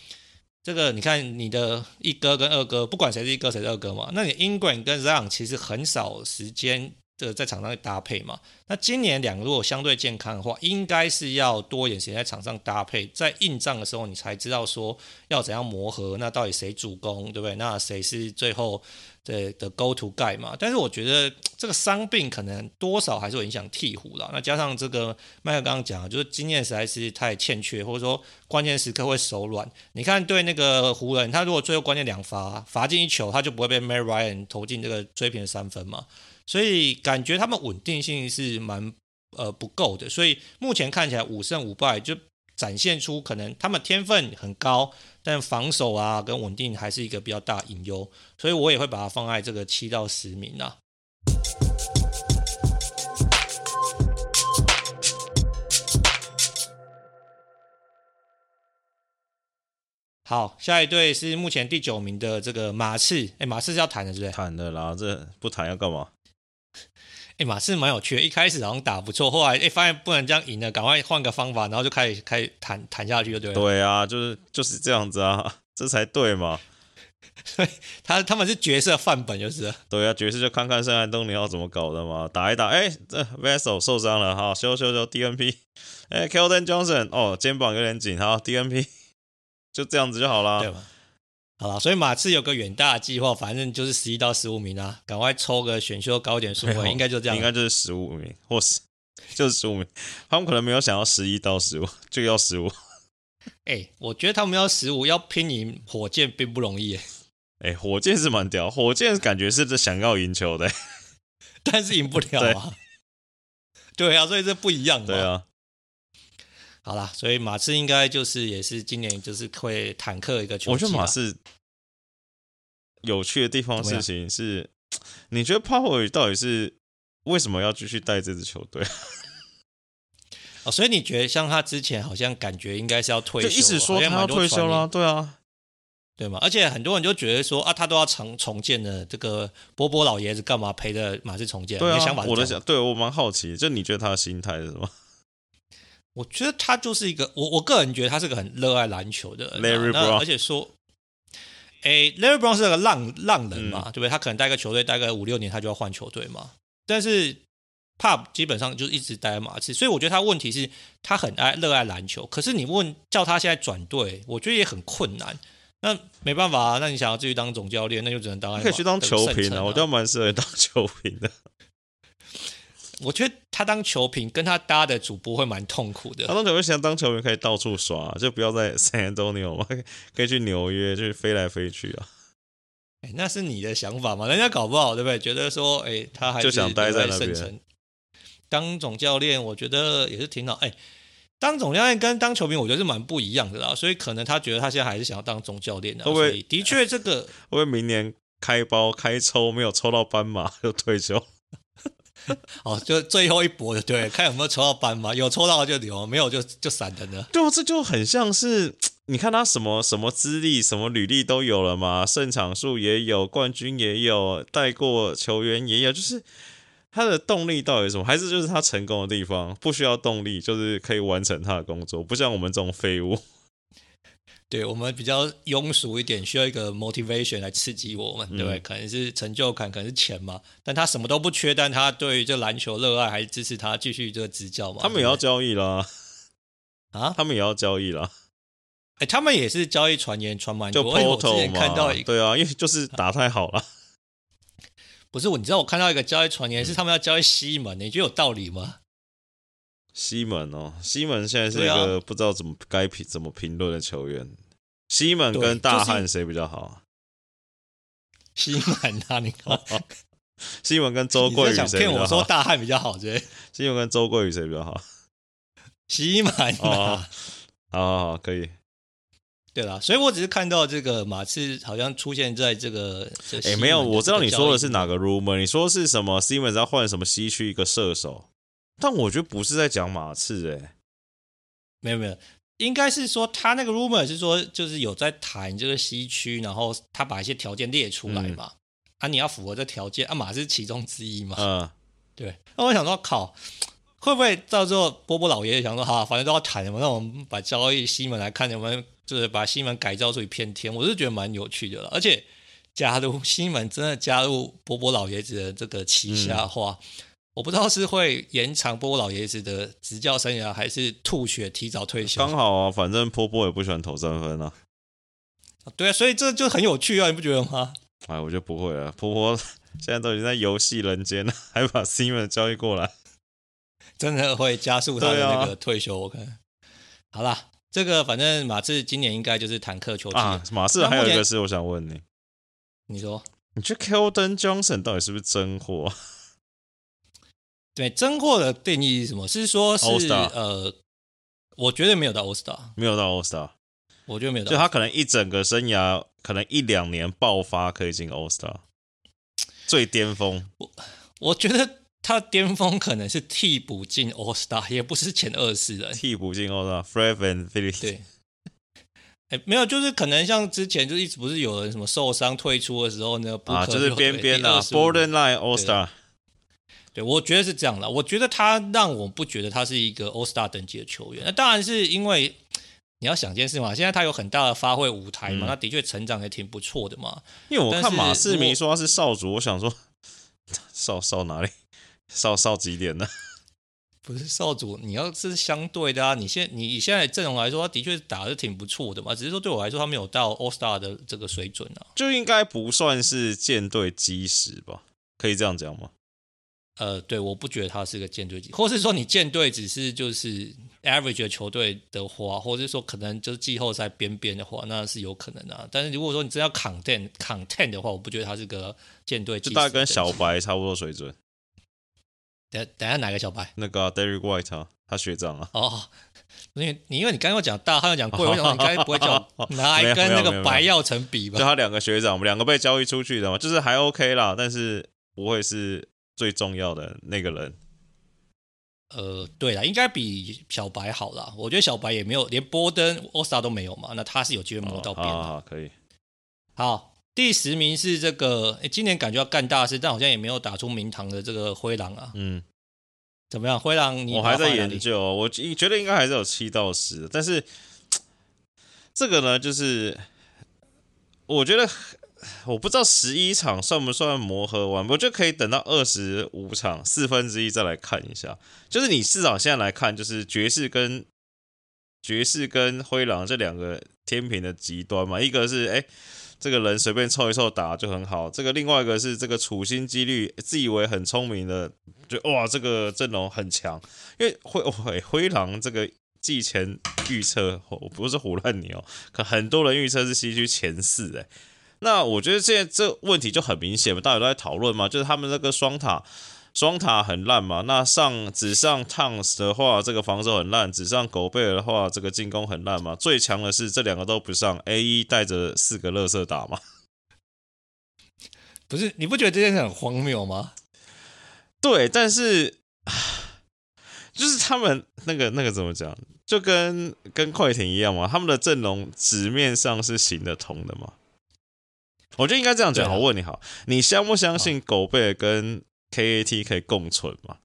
这个你看你的一哥跟二哥，不管谁是一哥谁是二哥嘛，那你 Ingram 跟 Zion 其实很少时间。的在场上搭配嘛，那今年两个如果相对健康的话，应该是要多一点时间在场上搭配，在硬仗的时候你才知道说要怎样磨合，那到底谁主攻，对不对？那谁是最后的的 go to guy 嘛？但是我觉得这个伤病可能多少还是会影响鹈鹕啦。那加上这个麦克刚刚讲，就是经验实在是太欠缺，或者说关键时刻会手软。你看对那个湖人，他如果最后关键两罚罚进一球，他就不会被 Mary Ryan 投进这个追平的三分嘛。所以感觉他们稳定性是蛮呃不够的，所以目前看起来五胜五败就展现出可能他们天分很高，但防守啊跟稳定还是一个比较大隐忧，所以我也会把它放在这个七到十名啊。好，下一队是目前第九名的这个马刺，哎，马刺是要谈的，是不是？谈的啦，这不谈要干嘛？哎，马刺蛮有趣的，一开始好像打不错，后来哎发现不能这样赢了，赶快换个方法，然后就开始开始谈谈下去，就对了。对啊，就是就是这样子啊，这才对嘛。所以他他们是角色范本，就是。对啊，角色就看看圣安东尼奥怎么搞的嘛，打一打，哎，这 Vessel 受伤了，好修修修 DNP，哎，Keldon Johnson 哦肩膀有点紧，好 DNP，就这样子就好了。对好了，所以马刺有个远大的计划，反正就是十一到十五名啊，赶快抽个选秀高点数 位，应该就这样，应该就是十五名，或是就是十五名。他们可能没有想要十一到十五，就要十五。哎、欸，我觉得他们要十五，要拼赢火箭并不容易。哎、欸，火箭是蛮屌，火箭感觉是想要赢球的，但是赢不了啊。对，对啊，所以这不一样。对啊。好啦，所以马刺应该就是也是今年就是会坦克一个球季。我觉得马刺有趣的地方事情是，你觉得帕沃尔到底是为什么要继续带这支球队？哦，所以你觉得像他之前好像感觉应该是要退休，就一直说他要退休了，对啊，对嘛？而且很多人就觉得说啊，他都要重重建了，这个波波老爷子干嘛陪着马刺重建？对啊，想法我的想，对我蛮好奇，就你觉得他的心态是什么？我觉得他就是一个，我我个人觉得他是个很热爱篮球的人。Larry Brown，而且说，诶，Larry Brown 是个浪浪人嘛，嗯、对不对？他可能待个球队待个五六年，他就要换球队嘛。但是 Pop 基本上就一直待在马刺，所以我觉得他问题是，他很爱热爱篮球。可是你问叫他现在转队，我觉得也很困难。那没办法啊，那你想要继续当总教练，那就只能当。可以去当球评啊，我觉得蛮适合当球评的。我觉得他当球评跟他搭的主播会蛮痛苦的。他当球评想当球评可以到处耍，就不要在 San Antonio 嘛，可以去纽约，就是飞来飞去啊。哎，那是你的想法嘛？人家搞不好对不对？觉得说，哎，他还是就想待在那边。当总教练，我觉得也是挺好。哎，当总教练跟当球评，我觉得是蛮不一样的啦。所以可能他觉得他现在还是想要当总教练的。会不会？的确，这个会不会明年开包开抽没有抽到斑马 就退休？哦，就最后一搏，对，看有没有抽到班嘛，有抽到就留，没有就就闪人了。对，这就很像是，你看他什么什么资历、什么履历都有了嘛，胜场数也有，冠军也有，带过球员也有，就是他的动力到底是什么？还是就是他成功的地方不需要动力，就是可以完成他的工作，不像我们这种废物。对，我们比较庸俗一点，需要一个 motivation 来刺激我们，对不对？嗯、可能是成就感，可能是钱嘛。但他什么都不缺，但他对于这篮球热爱，还是支持他继续这个执教嘛。他们也要交易啦，啊，他们也要交易啦。哎，他们也是交易传言传蛮多。就 Portal 嘛，看到一个对啊，因为就是打太好了。不是我，你知道我看到一个交易传言是他们要交易西门，你觉得有道理吗？西门哦，西门现在是一个不知道怎么该评怎么评论的球员。西门跟大汉谁比较好？西门啊，你看，西门跟周桂宇谁比较好？骗我说大汉比较好，对？西门跟周桂宇谁比较好？西门啊，好好好，可以。对啦，所以我只是看到这个马刺好像出现在这个，哎，没有，我知道你说的是哪个 rumor，你说是什么？西门要换什么西区一个射手？但我觉得不是在讲马刺，哎，没有没有，应该是说他那个 rumor 是说，就是有在谈这个西区，然后他把一些条件列出来嘛，嗯、啊，你要符合这条件，啊，马是其中之一嘛，嗯，对。那我想说，靠，会不会到时候波波老爷爷想说，好，反正都要谈嘛，那我们把交易西门来看，我们就是把西门改造出一片天，我是觉得蛮有趣的了。而且，加入西门真的加入波波老爷子的这个旗下的话，嗯我不知道是会延长波波老爷子的执教生涯，还是吐血提早退休。刚好啊，反正波波也不喜欢投三分啊。对啊，所以这就很有趣啊，你不觉得吗？哎，我觉得不会啊，波波现在都已经在游戏人间了，还把 Simmons 交易过来，真的会加速他的那个退休。我看、啊，好啦，这个反正马刺今年应该就是坦克球队啊。马刺还有一个事，我想问你，你说，你觉得 Keldon Johnson 到底是不是真货？对，真货的定义是什么？是说是呃，我觉得没有到 All Star，没有到 All Star，我觉得没有到。就他可能一整个生涯，可能一两年爆发可以进 All Star，最巅峰。我我觉得他巅峰可能是替补进 All Star，也不是前二十人。替补进 All Star，Fred VanVleet。对，哎，没有，就是可能像之前就一直不是有人什么受伤退出的时候呢？啊，就是边边啊 Borderline All Star。对，我觉得是这样的。我觉得他让我不觉得他是一个 All Star 等级的球员。那当然是因为你要想件事嘛，现在他有很大的发挥舞台嘛，他、嗯、的确成长也挺不错的嘛。因为我看马世明说他是少主，我想说少少哪里少少几点呢？不是少主，你要是相对的啊。你现你以现在阵容来说，他的确打的挺不错的嘛。只是说对我来说，他没有到 All Star 的这个水准啊。就应该不算是舰队基石吧？可以这样讲吗？呃，对，我不觉得他是个舰队级，或是说你舰队只是就是 average 的球队的话，或者是说可能就是季后赛边边的话，那是有可能的、啊。但是如果说你真要 content content 的话，我不觉得他是个舰队，就大概跟小白差不多水准。等等下哪个小白？那个、啊、Derrick White 啊，他学长啊。哦，因为你因为你刚刚讲大，他要讲贵，我想你刚才不会叫 拿来跟那个白耀成比吧？就他两个学长，我们两个被交易出去的嘛，就是还 OK 啦，但是不会是。最重要的那个人，呃，对了，应该比小白好啦。我觉得小白也没有，连波登、欧萨都没有嘛。那他是有机会摸到边的。好，好，好，可以。好，第十名是这个，诶，今年感觉要干大事，但好像也没有打出名堂的这个灰狼啊。嗯，怎么样？灰狼你，我还在研究，我觉得应该还是有七到十，但是 这个呢，就是我觉得。我不知道十一场算不算磨合完，我就可以等到二十五场四分之一再来看一下。就是你至少现在来看，就是爵士跟爵士跟灰狼这两个天平的极端嘛。一个是哎、这个人随便凑一凑打就很好；这个另外一个是这个处心积虑、自以为很聪明的，就哇这个阵容很强。因为灰灰灰狼这个季前预测，我不是胡乱你哦，可很多人预测是西区前四哎。那我觉得现在这问题就很明显嘛，大家都在讨论嘛，就是他们那个双塔，双塔很烂嘛。那上只上 Towns 的话，这个防守很烂；只上狗贝尔的话，这个进攻很烂嘛。最强的是这两个都不上，A 一带着四个乐色打嘛。不是，你不觉得这件事很荒谬吗？对，但是就是他们那个那个怎么讲，就跟跟快艇一样嘛，他们的阵容纸面上是行得通的嘛。我觉得应该这样讲。啊、我问你好，你相不相信狗贝尔跟 KAT 可以共存吗？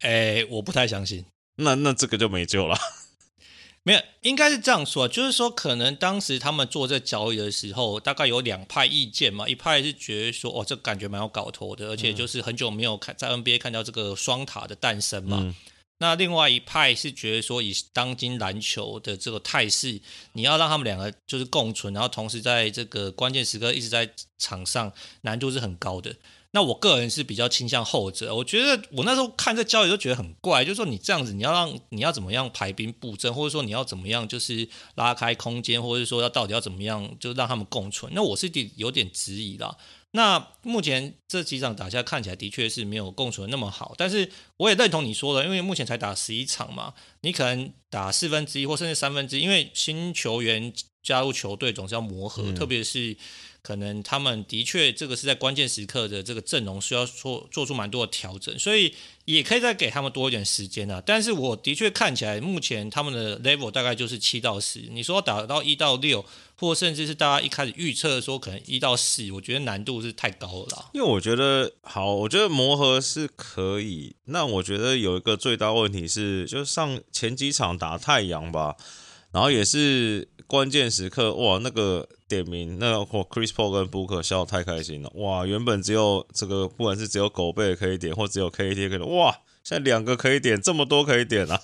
哎、欸，我不太相信。那那这个就没救了。没有，应该是这样说，就是说可能当时他们做这交易的时候，大概有两派意见嘛。一派是觉得说，哦，这感觉蛮有搞头的，而且就是很久没有看在 NBA 看到这个双塔的诞生嘛。嗯那另外一派是觉得说，以当今篮球的这个态势，你要让他们两个就是共存，然后同时在这个关键时刻一直在场上，难度是很高的。那我个人是比较倾向后者。我觉得我那时候看这交易都觉得很怪，就是说你这样子，你要让你要怎么样排兵布阵，或者说你要怎么样就是拉开空间，或者说要到底要怎么样就让他们共存。那我是有点质疑啦。那目前这几场打下看起来的确是没有共存那么好，但是我也认同你说的，因为目前才打十一场嘛，你可能打四分之一或甚至三分之一，因为新球员加入球队总是要磨合，嗯、特别是。可能他们的确这个是在关键时刻的这个阵容需要做做出蛮多的调整，所以也可以再给他们多一点时间啊。但是我的确看起来，目前他们的 level 大概就是七到十。你说打到一到六，或甚至是大家一开始预测说可能一到四，我觉得难度是太高了。因为我觉得好，我觉得磨合是可以。那我觉得有一个最大问题是，就上前几场打太阳吧，然后也是关键时刻，哇，那个。点名那个 Chris Paul 跟 Booker 笑太开心了哇！原本只有这个，不管是只有狗贝可以点，或只有 KT 可以，哇！现在两个可以点，这么多可以点啊！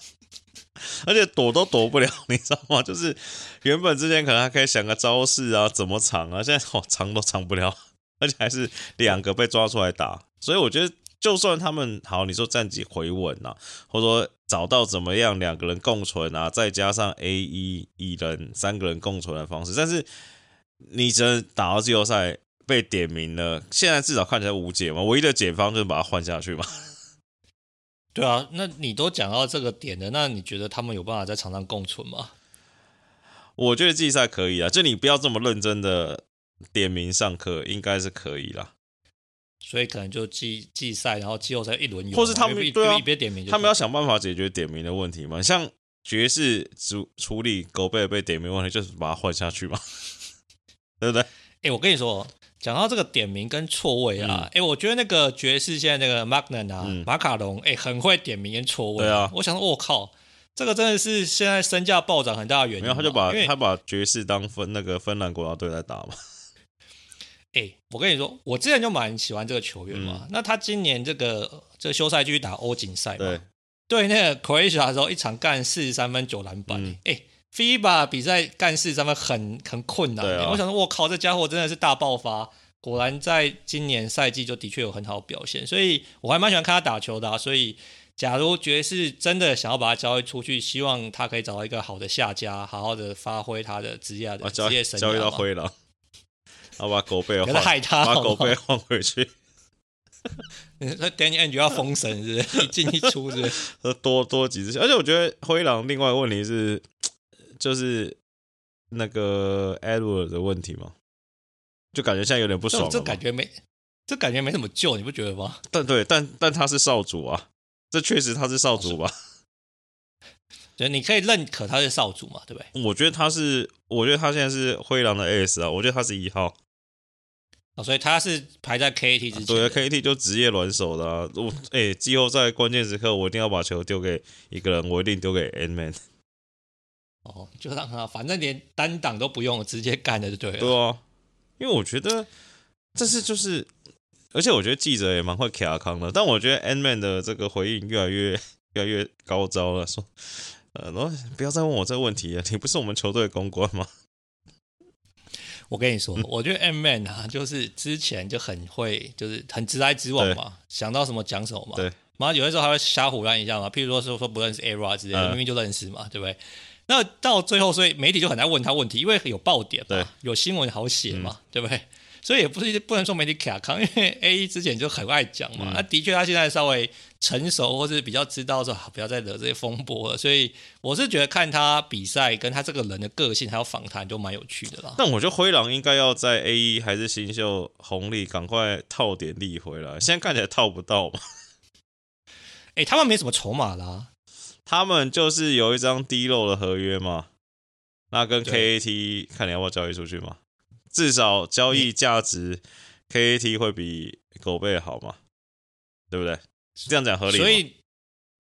而且躲都躲不了，你知道吗？就是原本之前可能还可以想个招式啊，怎么藏啊，现在哦藏都藏不了，而且还是两个被抓出来打，所以我觉得就算他们好，你说战绩回稳啊，或者说找到怎么样两个人共存啊，再加上 A 一一人三个人共存的方式，但是。你只能打到季后赛被点名了，现在至少看起来无解嘛。唯一的解方就是把它换下去嘛。对啊，那你都讲到这个点了，那你觉得他们有办法在场上共存吗？我觉得季赛可以啊，就你不要这么认真的点名上课，应该是可以啦。所以可能就季季赛，然后季后赛一轮游，或是他们对啊，别点名，他们要想办法解决点名的问题嘛。像爵士处处理狗贝被点名问题，就是把它换下去嘛。对不对？哎，我跟你说，讲到这个点名跟错位啊，哎、嗯，我觉得那个爵士现在那个 Magnan 啊，嗯、马卡龙，哎，很会点名跟错位。对啊，我想说，我、哦、靠，这个真的是现在身价暴涨很大的原因。没有，他就把为他把爵士当芬那个芬兰国家队来打嘛。哎，我跟你说，我之前就蛮喜欢这个球员嘛。嗯、那他今年这个这个休赛继续打欧锦赛嘛？对，对，那个 Croatia 的时候，一场干四十三分九篮板。哎、嗯。FIBA 比赛干四十三分很很困难，欸，啊、我想说，我靠，这家伙真的是大爆发，果然在今年赛季就的确有很好的表现，所以我还蛮喜欢看他打球的，啊。所以，假如爵士真的想要把他交易出去，希望他可以找到一个好的下家，好好的发挥他的职业的职业生涯。交易到灰狼，好把狗背换，害他把狗背换回去。那 Danny Ainge 要封神是不是？一进一出是不是？多多几次，而且我觉得灰狼另外一个问题是。就是那个 Edward 的问题嘛，就感觉现在有点不爽。这感觉没，这感觉没什么救，你不觉得吗？但对，但但他是少主啊，这确实他是少主吧？对，你可以认可他是少主嘛，对不对？我觉得他是，我觉得他现在是灰狼的 AS 啊，我觉得他是一号。哦，所以他是排在 KAT 之前。对，KAT 就职业软手的啊。我哎，季后赛关键时刻，我一定要把球丢给一个人，我一定丢给 Ant-Man。哦，就让他反正连单挡都不用，直接干的就对了。对啊，因为我觉得这是就是，而且我觉得记者也蛮会卡康的。但我觉得 Ant-Man 的这个回应越来越越来越高招了，说呃，不要再问我这个问题了，你不是我们球队的公关吗？我跟你说，我觉得 Ant-Man 啊，就是之前就很会，就是很直来直往嘛，想到什么讲什么嘛。对，然后有的时候还会瞎胡乱一下嘛，譬如说说说不认识 ERA 之类明明就认识嘛，对不对？那到最后，所以媒体就很难问他问题，因为有爆点嘛，有新闻好写嘛，嗯、对不对？所以也不是不能说媒体卡康，因为 A 之前就很爱讲嘛。那、嗯、的确，他现在稍微成熟，或是比较知道说不要再惹这些风波了。所以我是觉得看他比赛，跟他这个人的个性，还有访谈，都蛮有趣的啦。但我觉得灰狼应该要在 A 一还是新秀红利赶快套点利回来，现在看起来套不到嘛。哎、欸，他们没什么筹码啦。他们就是有一张低漏的合约嘛，那跟 KAT 看你要不要交易出去嘛？至少交易价值 KAT 会比狗贝好嘛？对不对？这样讲合理吗？所以，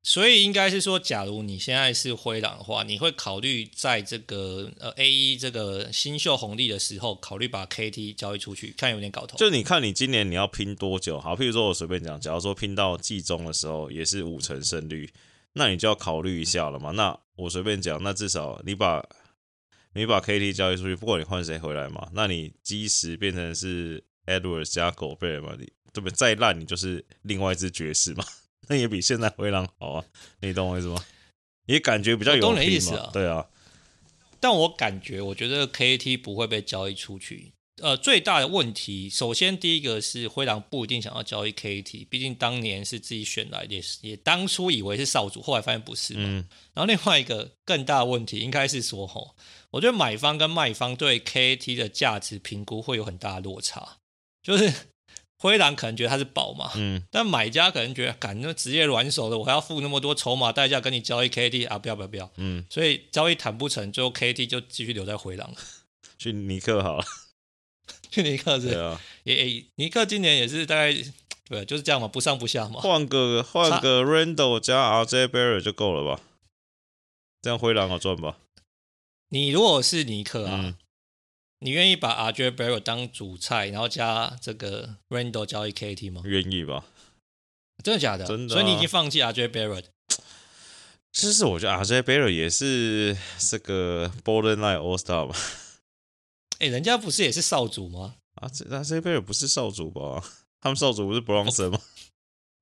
所以应该是说，假如你现在是灰狼的话，你会考虑在这个呃 A 一这个新秀红利的时候，考虑把 KAT 交易出去，看有点搞头。就你看你今年你要拼多久？好，譬如说我随便讲，假如说拼到季中的时候，也是五成胜率。那你就要考虑一下了嘛。那我随便讲，那至少你把你把 KT 交易出去，不管你换谁回来嘛，那你基石变成是 Edwards 加狗贝嘛，你对不对？再烂你就是另外一只爵士嘛，那也比现在灰狼好啊。你懂我意思吗？也感觉比较有意思啊。对啊，但我感觉，我觉得 KT 不会被交易出去。呃，最大的问题，首先第一个是灰狼不一定想要交易 KT，毕竟当年是自己选来的，也当初以为是少主，后来发现不是嘛。嗯。然后另外一个更大的问题，应该是说，吼，我觉得买方跟卖方对 KAT 的价值评估会有很大的落差，就是 灰狼可能觉得它是宝嘛，嗯，但买家可能觉得，干那职业软手的，我还要付那么多筹码代价跟你交易 KAT 啊，不要不要不要，嗯，所以交易谈不成，最后 KAT 就继续留在灰狼，去尼克好了。去尼克是，对啊，也也尼克今年也是大概对，就是这样嘛，不上不下嘛。换个换个 Randall 加 RJ Barrett 就够了吧？这样灰狼好赚吧？你如果是尼克啊，嗯、你愿意把 RJ Barrett 当主菜，然后加这个 Randle 交易 KT 吗？愿意吧？真的假的？真的、啊。所以你已经放弃 RJ Barrett？其实我觉得 RJ Barrett 也是这个 Borderline All Star 吧。哎，人家不是也是少主吗？啊，这那这边也不是少主吧？他们少主不是 Bronson 吗？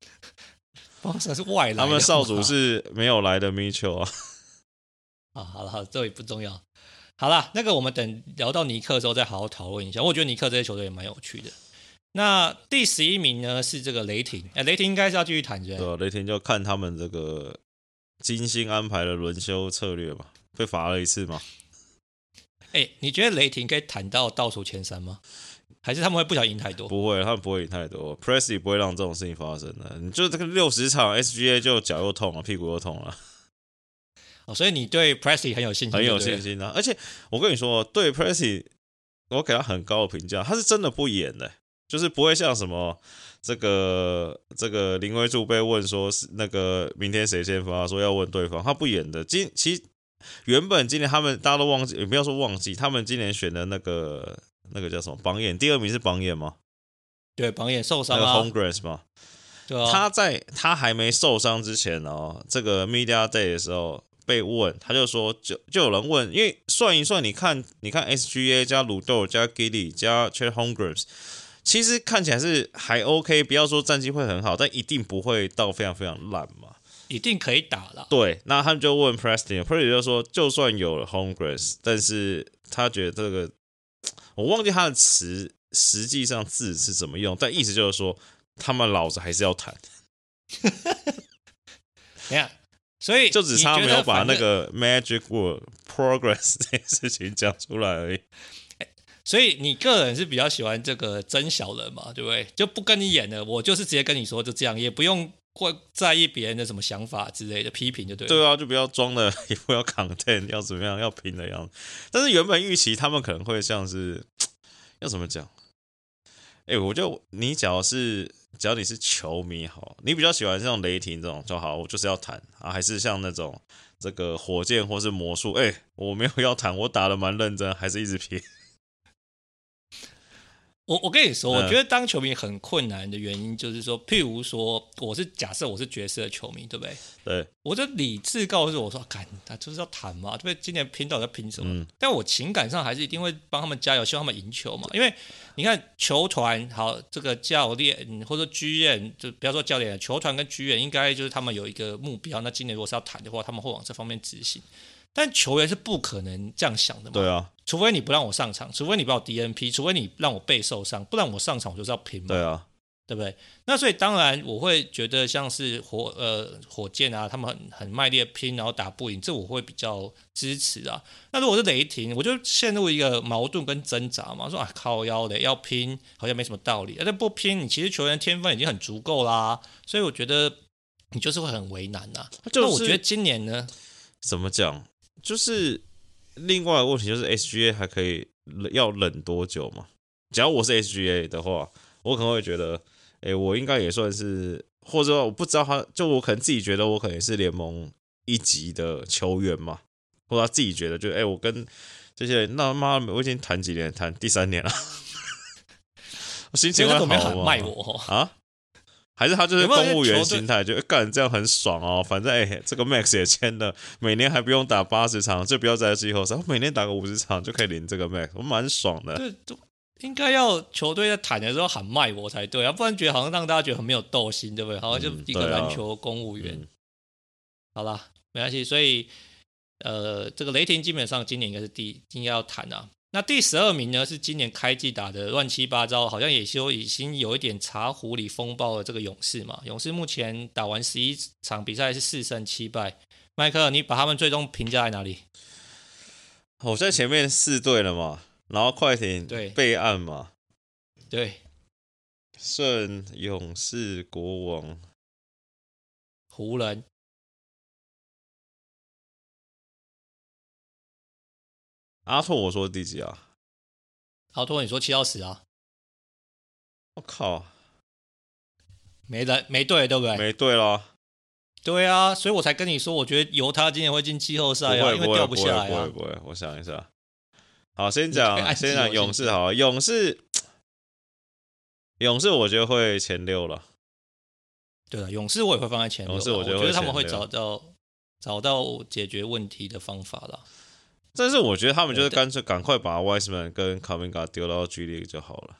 Bronson 是外来的，他们少主是没有来的 Mitchell 啊。啊，好了好了，这也不重要。好了，那个我们等聊到尼克之后再好好讨论一下。我觉得尼克这些球队也蛮有趣的。那第十一名呢是这个雷霆，哎，雷霆应该是要继续谈对，对，雷霆就看他们这个精心安排的轮休策略吧。被罚了一次嘛。哎，你觉得雷霆可以谈到倒数前三吗？还是他们会不小心赢太多？不会，他们不会赢太多。Pressy 不会让这种事情发生的。你就这个六十场 SGA 就脚又痛了，屁股又痛了。哦，所以你对 Presty 很有信心，很有信心啊！而且我跟你说，对 Presty，我给他很高的评价，他是真的不演的，就是不会像什么这个这个林威柱被问说是那个明天谁先发，说要问对方，他不演的。今其实。原本今年他们大家都忘记，也不要说忘记，他们今年选的那个那个叫什么榜眼，第二名是榜眼吗？对，榜眼受伤了。那个 Holmgren 吗？对啊。他在他还没受伤之前哦，这个 Media Day 的时候被问，他就说，就就有人问，因为算一算，你看，你看 SGA 加鲁豆加 Giddey 加 Chet Holmgren，其实看起来是还 OK，不要说战绩会很好，但一定不会到非常非常烂嘛。一定可以打了。对，那他们就问 Preston，Preston 就说，就算有了 Holmgren，但是他觉得这个，我忘记他的词，实际上字是怎么用，但意思就是说，他们老子还是要谈。你看，所以就只差没有把那个 Magic Word Progress 这件事情讲出来而已。所以你个人是比较喜欢这个真小人嘛，对不对？就不跟你演了，我就是直接跟你说，就这样，也不用。会在意别人的什么想法之类的批评就对了。对啊，就不要装的，也不要 content，要怎么样，要拼的样子。但是原本预期他们可能会像是 要怎么讲？哎，我就你只要是只要你是球迷好，你比较喜欢像雷霆这种就好，我就是要谈啊，还是像那种这个火箭或是魔术？哎，我没有要谈，我打的蛮认真，还是一直拼。我我跟你说，我觉得当球迷很困难的原因就是说，譬如说，我是假设我是爵士的球迷，对不对？对，我就理智告诉我说，干，他就是要谈嘛，对不对？今年拼到底在拼什么？嗯、但我情感上还是一定会帮他们加油，希望他们赢球嘛。因为你看球团好，这个教练或者剧院就不要说教练，球团跟剧院应该就是他们有一个目标。那今年如果是要谈的话，他们会往这方面执行。但球员是不可能这样想的嘛？对啊，除非你不让我上场，除非你把我 DNP，除非你让我背受伤，不然我上场我就是要拼嘛。对啊，对不对？那所以当然我会觉得像是火呃火箭啊，他们很很卖力拼，然后打不赢，这我会比较支持啊。那如果是雷霆，我就陷入一个矛盾跟挣扎嘛，说啊靠腰的要拼，好像没什么道理，而且不拼，你其实球员天分已经很足够啦，所以我觉得你就是会很为难呐、啊。就是、那我觉得今年呢，怎么讲？就是另外一个问题，就是 SGA 还可以要冷多久嘛？假如我是 SGA 的话，我可能会觉得，哎、欸，我应该也算是，或者说我不知道他，就我可能自己觉得我可能是联盟一级的球员嘛，或者他自己觉得就，就、欸、哎，我跟这些人，那妈我已经谈几年，谈第三年了，我心情会好吗？卖我啊？还是他就是公务员心态，就干这样很爽哦。反正哎、欸，这个 Max 也签了，每年还不用打八十场，就不要在季后赛，每年打个五十场就可以领这个 Max，我蛮爽的。对，都应该要球队在谈的时候喊卖我才对啊，不然觉得好像让大家觉得很没有斗心，对不对？好像就一个篮球公务员。嗯啊、好了，没关系。所以呃，这个雷霆基本上今年应该是第应该要谈啊。那第十二名呢，是今年开季打的乱七八糟，好像也就已经有一点茶壶里风暴的这个勇士嘛。勇士目前打完十一场比赛是四胜七败。麦克，你把他们最终评价在哪里？我在前面四队了嘛，然后快艇对备案嘛，对，顺勇士国王湖人。阿拓，我说第几啊？阿拓，你说七到十啊？我靠，没人没对，对不对？没对了。对啊，所以我才跟你说，我觉得犹他今年会进季后赛啊，因为掉不下来啊。不会不会，我想一下。好，先讲先讲勇士好了，勇士勇士，我觉得会前六了。对啊，勇士我也会放在前六。勇士我觉得，我觉得他们会找到找到解决问题的方法了。但是我觉得他们就是干脆赶快把 Wiseman 跟 Kaminga 丢到 G League 就好了。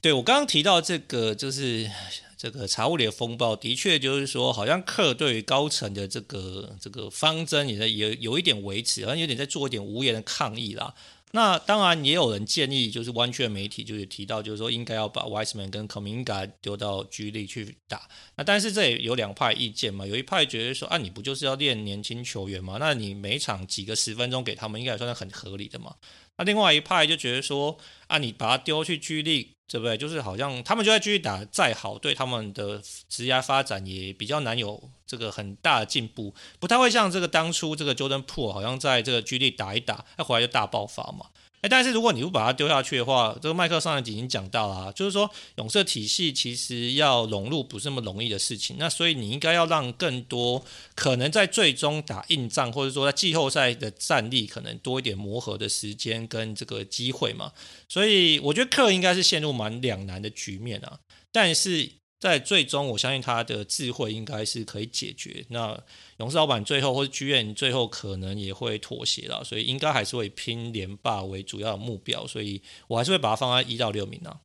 对，我刚刚提到这个，就是这个茶物里的风暴，的确就是说，好像克对于高层的这个这个方针也在有有一点维持，好像有点在做一点无言的抗议啦。那当然也有人建议，就是湾区的媒体就是提到，就是说应该要把 Wiseman 跟 Kuminga 丢到居里去打。那但是这也有两派意见嘛，有一派觉得说啊，你不就是要练年轻球员吗？那你每场几个十分钟给他们，应该也算是很合理的嘛。那另外一派就觉得说啊，你把他丢去居里对不对？就是好像他们就在继续打，再好对他们的职业发展也比较难有这个很大的进步，不太会像这个当初这个 Jordan Poole 好像在这个 G League 打一打，他回来就大爆发嘛。哎，但是如果你不把它丢下去的话，这个麦克上一集已经讲到了啊，就是说勇士体系其实要融入不是那么容易的事情。那所以你应该要让更多可能在最终打硬仗，或者说在季后赛的战力，可能多一点磨合的时间跟这个机会嘛。所以我觉得克应该是陷入蛮两难的局面啊。但是在最终，我相信他的智慧应该是可以解决。那勇士老板最后或者剧院最后可能也会妥协了，所以应该还是会拼连霸为主要的目标。所以我还是会把它放在一到六名啊。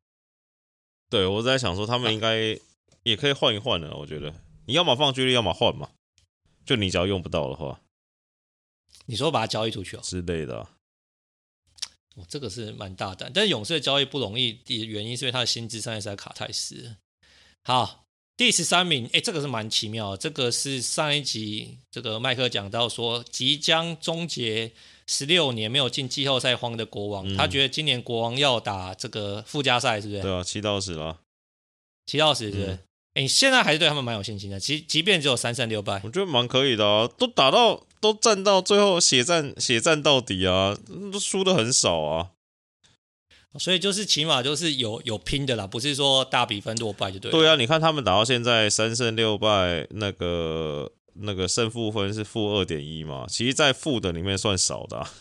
对，我在想说他们应该也可以换一换的。我觉得你要么放距离，要么换嘛。就你只要用不到的话，你说把它交易出去哦之类的。我这个是蛮大胆，但是勇士的交易不容易的原因是因为他的薪资上也是在卡太斯。好，第十三名，哎，这个是蛮奇妙的。这个是上一集这个麦克讲到说，即将终结十六年没有进季后赛荒的国王，嗯，他觉得今年国王要打这个附加赛，是不是？对啊，七到十了，七到十，是不是？哎，嗯，你现在还是对他们蛮有信心的，即即便只有三胜六败，我觉得蛮可以的啊，都打到都战到最后血战血战到底啊，都输的很少啊。所以就是起码就是有有拼的啦，不是说大比分落败就对。对啊，你看他们打到现在三胜六败，那个那个胜负分是负二点一嘛，其实，在负的里面算少的啊。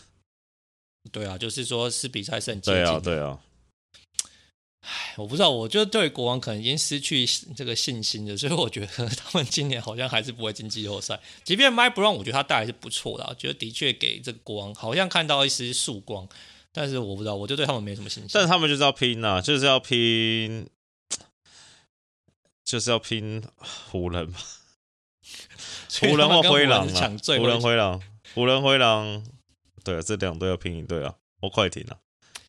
对啊，就是说是比赛胜。对啊，对啊。唉，我不知道，我觉得对国王可能已经失去这个信心了，所以我觉得他们今年好像还是不会进季后赛。即便 Mike Brown，我觉得他带来是不错的，我觉得的确给这个国王好像看到一丝曙光。但是我不知道，我就对他们没什么信心。但是他们就是要拼呐、啊，就是要拼，就是要拼湖人嘛。湖人或灰狼啊，湖人灰狼，湖人灰狼，对啊，这两队要拼一队啊，我快艇啊，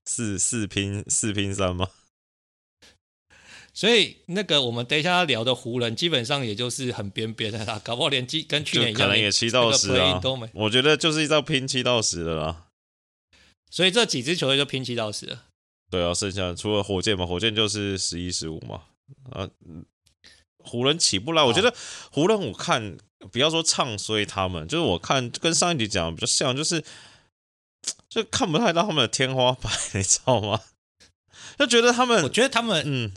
四四拼四拼三吗。所以那个我们等一下要聊的湖人，基本上也就是很边边的啦，搞不好连跟去年一样，可能也七到十啊。我觉得就是一道拼七到十的啦。所以这几支球队就拼七到十了。对啊，剩下除了火箭嘛，火箭就是十一十五嘛。啊，湖人起不来，我觉得湖人我看不要说唱衰他们，就是我看跟上一集讲的比较像，就是就看不太到他们的天花板，你知道吗？就觉得他们，我觉得他们，嗯，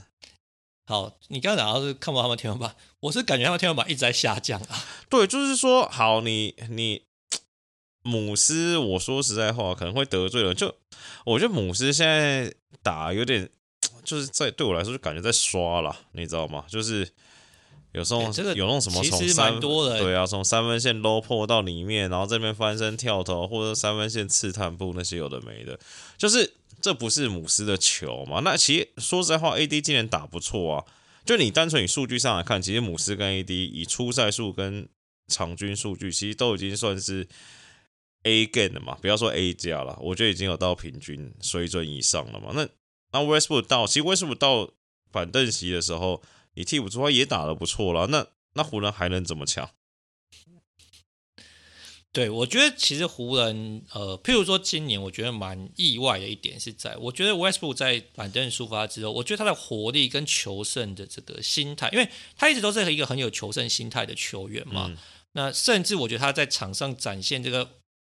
好，你刚刚讲到是看不到他们天花板，我是感觉他们天花板一直在下降啊。对，就是说，好，你你。姆斯，我说实在话，可能会得罪人。就我觉得姆斯现在打有点，就是在对我来说就感觉在刷了，你知道吗？就是有时候有那种什么从三对啊，从三分线 low 破到里面，然后这边翻身跳投，或者三分线刺探步那些有的没的，就是这不是姆斯的球嘛？那其实说实在话，AD 今年打不错啊。就你单纯以数据上来看，其实姆斯跟 AD 以出赛数跟场均数据，其实都已经算是。A game 的嘛，不要说 A 加了，我觉得已经有到平均水准以上了嘛。那那 Westbrook 到，其实 Westbrook 到板凳席的时候，你替补出来也打得不错了。那那湖人还能怎么抢？对，我觉得其实湖人，呃，譬如说今年，我觉得蛮意外的一点是在，我觉得 Westbrook 在板凳出发之后，我觉得他的活力跟求胜的这个心态，因为他一直都是一个很有求胜心态的球员嘛。嗯、那甚至我觉得他在场上展现这个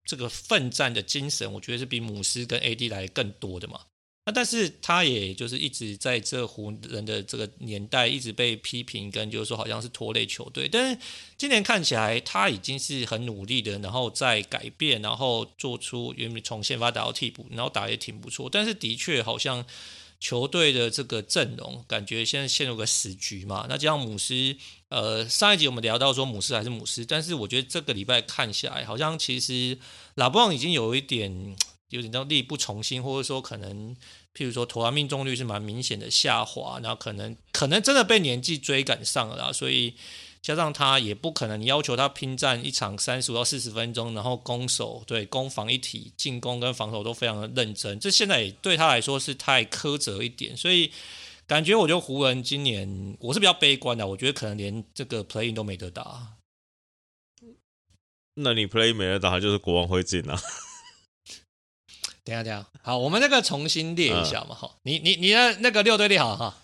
这个奋战的精神，我觉得是比姆斯跟 AD 来更多的嘛。那但是他也就是一直在这湖人的这个年代一直被批评，跟就是说好像是拖累球队。但是今年看起来他已经是很努力的，然后再改变，然后做出原本从先发打到替补，然后打也挺不错。但是的确好像球队的这个阵容感觉现在陷入个死局嘛。那这样姆斯，呃，上一集我们聊到说姆斯还是姆斯，但是我觉得这个礼拜看下来，好像其实拉布朗已经有一点。有点到力不从心，或者说可能，譬如说投篮命中率是蛮明显的下滑，然后可能可能真的被年纪追赶上了啦，所以加上他也不可能，你要求他拼战一场三十五到四十分钟，然后攻守对攻防一体，进攻跟防守都非常的认真，这现在也对他来说是太苛责一点，所以感觉我觉得湖人今年我是比较悲观的，我觉得可能连这个 play-in 都没得打。那你 play 没得打，就是国王会进啊。等一下，等一下，好，我们那个重新列一下嘛，好、嗯，你你你的那个六队列好哈。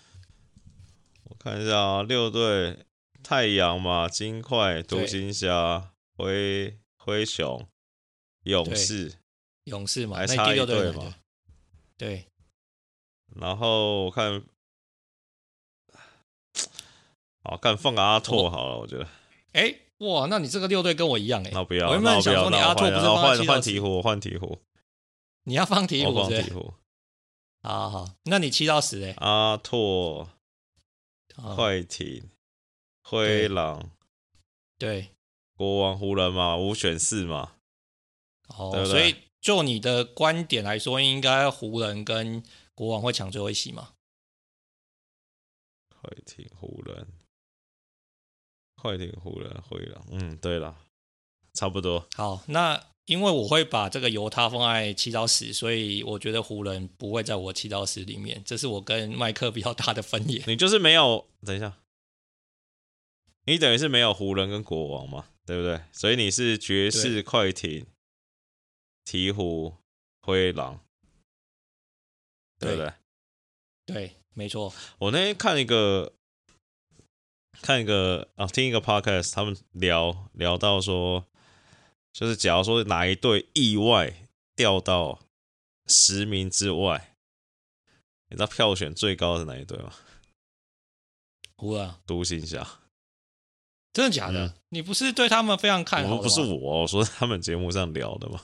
我看一下啊，六队：太阳嘛，金块、独行侠、灰灰熊、勇士、勇士嘛，还差一队嘛。对。然后我看，好看放个阿拓好了，我觉得。哎，哇，那你这个六队跟我一样哎。那不要，那不要，那我换，然后换换鹈鹕，我换鹈鹕。你要放鹈鹕，放鹈鹕。好好，那你七到十哎？阿拓、快艇、灰狼，对，国王、湖人嘛，五选四嘛。哦，所以就你的观点来说，应该湖人跟国王会抢最后一席嘛？快艇、湖人、快艇、湖人、灰狼。嗯，对了，差不多。好，那。因为我会把这个犹他放在七到十，所以我觉得湖人不会在我七到十里面，这是我跟麦克比较大的分野。你就是没有，等一下，你等于是没有湖人跟国王嘛，对不对？所以你是爵士、快艇、鹈鹕、灰狼，对不对？对，没错。我那天看一个，看一个啊，听一个 podcast，他们聊聊到说。就是假如说哪一队意外掉到十名之外，你知道票选最高的是哪一队吗？湖人、独行侠，真的假的？嗯、你不是对他们非常看好？不是我，我说他们节目上聊的吗？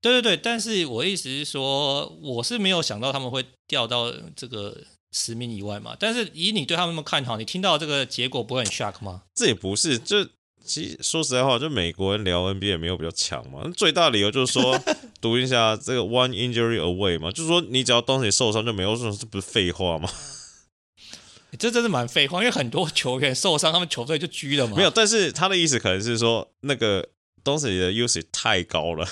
对对对，但是我意思是说，我是没有想到他们会掉到这个十名以外嘛。但是以你对他们那么看好，你听到这个结果不会很 shock 吗？这也不是，就。其实说实在话，就美国人聊 NBA 也没有比较强嘛。最大理由就是说，读一下这个 one injury away 嘛，就是说你只要当时受伤就没有，这这不是废话吗？这真是蛮废话，因为很多球员受伤，他们球队就狙了嘛。没有，但是他的意思可能是说，那个东西的 usage 太高了。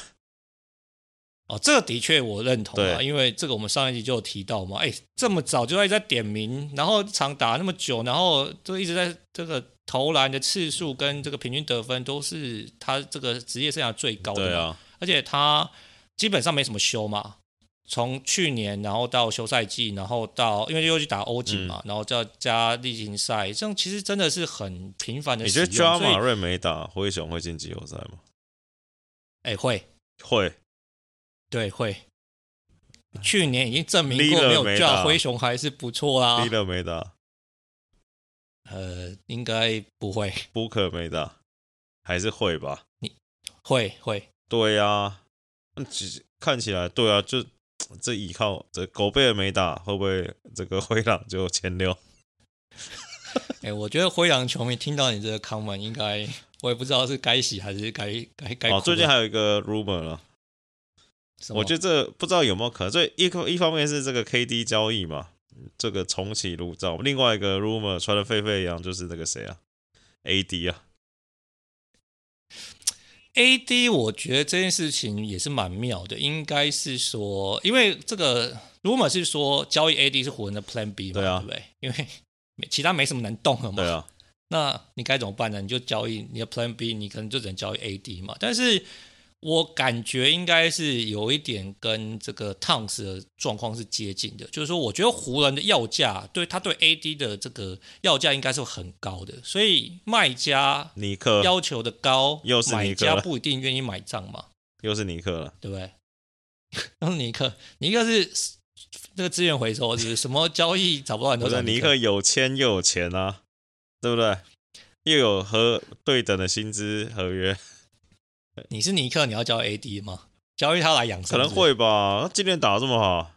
哦，这个的确我认同啊，因为这个我们上一集就有提到嘛。哎，这么早就一直在点名，然后场打那么久，然后就一直在这个。投篮的次数跟这个平均得分都是他这个职业生涯最高的，对啊，而且他基本上没什么休嘛，从去年然后到休赛季，然后到因为又去打欧锦嘛，嗯、然后再加例行赛，这样其实真的是很频繁的。你觉得抓马瑞没打灰熊会进季后赛吗？哎，会会，对会。去年已经证明过没有抓灰熊还是不错啦。利勒没打。呃，应该不会。布克没打，还是会吧？你会会？对呀、啊，其实看起来对啊，就这依靠这狗贝尔没打，会不会这个灰狼就前六？哎、欸，我觉得灰狼球迷听到你这个 comment，应该我也不知道是该喜还是该该该。哦，最近还有一个 rumor 了，我觉得这不知道有没有可能。所以一一方面是这个 KD 交易嘛。这个重启炉灶，另外一个 rumor 传的沸沸扬扬，就是那个谁啊，AD 啊，AD，我觉得这件事情也是蛮妙的，应该是说，因为这个 rumor 是说交易 AD 是湖人的 Plan B 嘛，对，啊、对不对？因为其他没什么能动的嘛，对啊。那你该怎么办呢？你就交易你的 Plan B，你可能就只能交易 AD 嘛。但是我感觉应该是有一点跟这个 Towns 的状况是接近的，就是说，我觉得湖人的要价对他对 AD 的这个要价应该是很高的，所以卖家尼克要求的高，又是尼克，买家不一定愿意买账嘛，又是尼克了，对不对？又是尼克，尼克是这个资源回收，是不是什么交易找不到很多？尼克有签又有钱啊。对不对？又有和对等的薪资合约。你是尼克，你要交 AD 吗？交易他来养生？可能会吧。他今年打的这么好。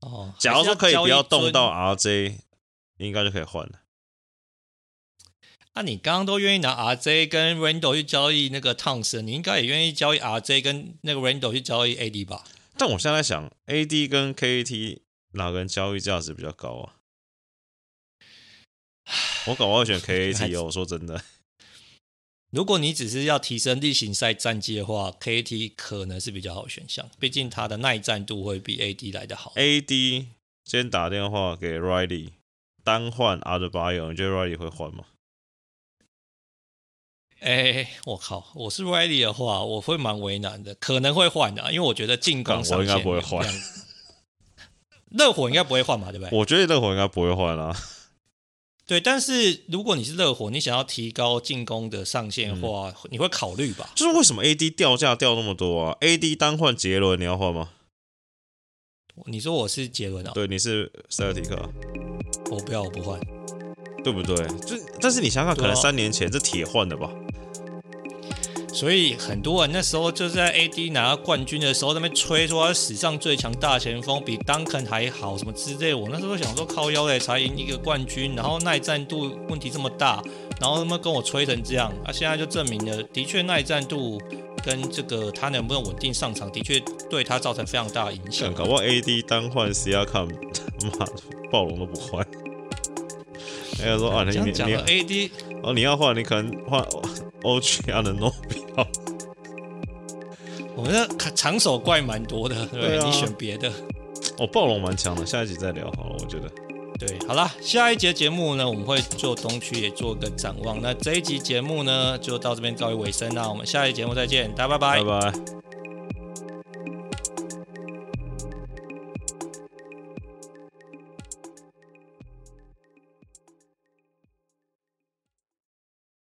哦。假如说可以不要动到 RJ，应该就可以换了。那、啊、你刚刚都愿意拿 RJ 跟 Randle 去交易那个 Towns，你应该也愿意交易 RJ 跟那个 Randle 去交易 AD 吧？但我现在在想，AD 跟 KAT 哪个人交易价值比较高啊？我搞不好选 KAT 哦，我说真的。如果你只是要提升例行赛战绩的话，KAT 可能是比较好选项，毕竟他的耐战度会比 AD 来的好。AD 先打电话给 Riley，单换 Adebayo，你觉得 Riley 会换吗？哎，我靠！我是 Riley 的话，我会蛮为难的，可能会换的，因为我觉得进攻上我应该不会换。热火应该不会换嘛，对不对？我觉得热火应该不会换啊。对，但是如果你是热火，你想要提高进攻的上限的话，嗯、你会考虑吧？就是为什么 AD 掉价掉那么多啊？AD 单换杰伦，你要换吗？你说我是杰伦啊？对，你是塞尔提克，我不要，我不换，对不对？就但是你想想，可能三年前这铁换的吧？所以很多人那时候就是在 AD 拿到冠军的时候，在那边吹说他史上最强大前锋，比 Duncan 还好什么之类。我那时候想说靠腰嘞，才赢一个冠军，然后耐战度问题这么大，然后他们跟我吹成这样，啊，现在就证明了，的确耐战度跟这个他能不能稳定上场，的确对他造成非常大的影响。搞不好 AD 单换 CR Cam，妈的暴龙都不换。哎呀，说啊，你你你 AD 哦，你要换，你可能换。OG 的诺比奥，我们的长手怪蛮多的，对，对啊，你选别的。哦，暴龙蛮强的，下一集再聊好了，我觉得。对，好啦，下一节节目呢，我们会做东区也做个展望。那这一集节目呢，就到这边告一尾声，那我们下一节节目再见，大家拜拜。拜拜。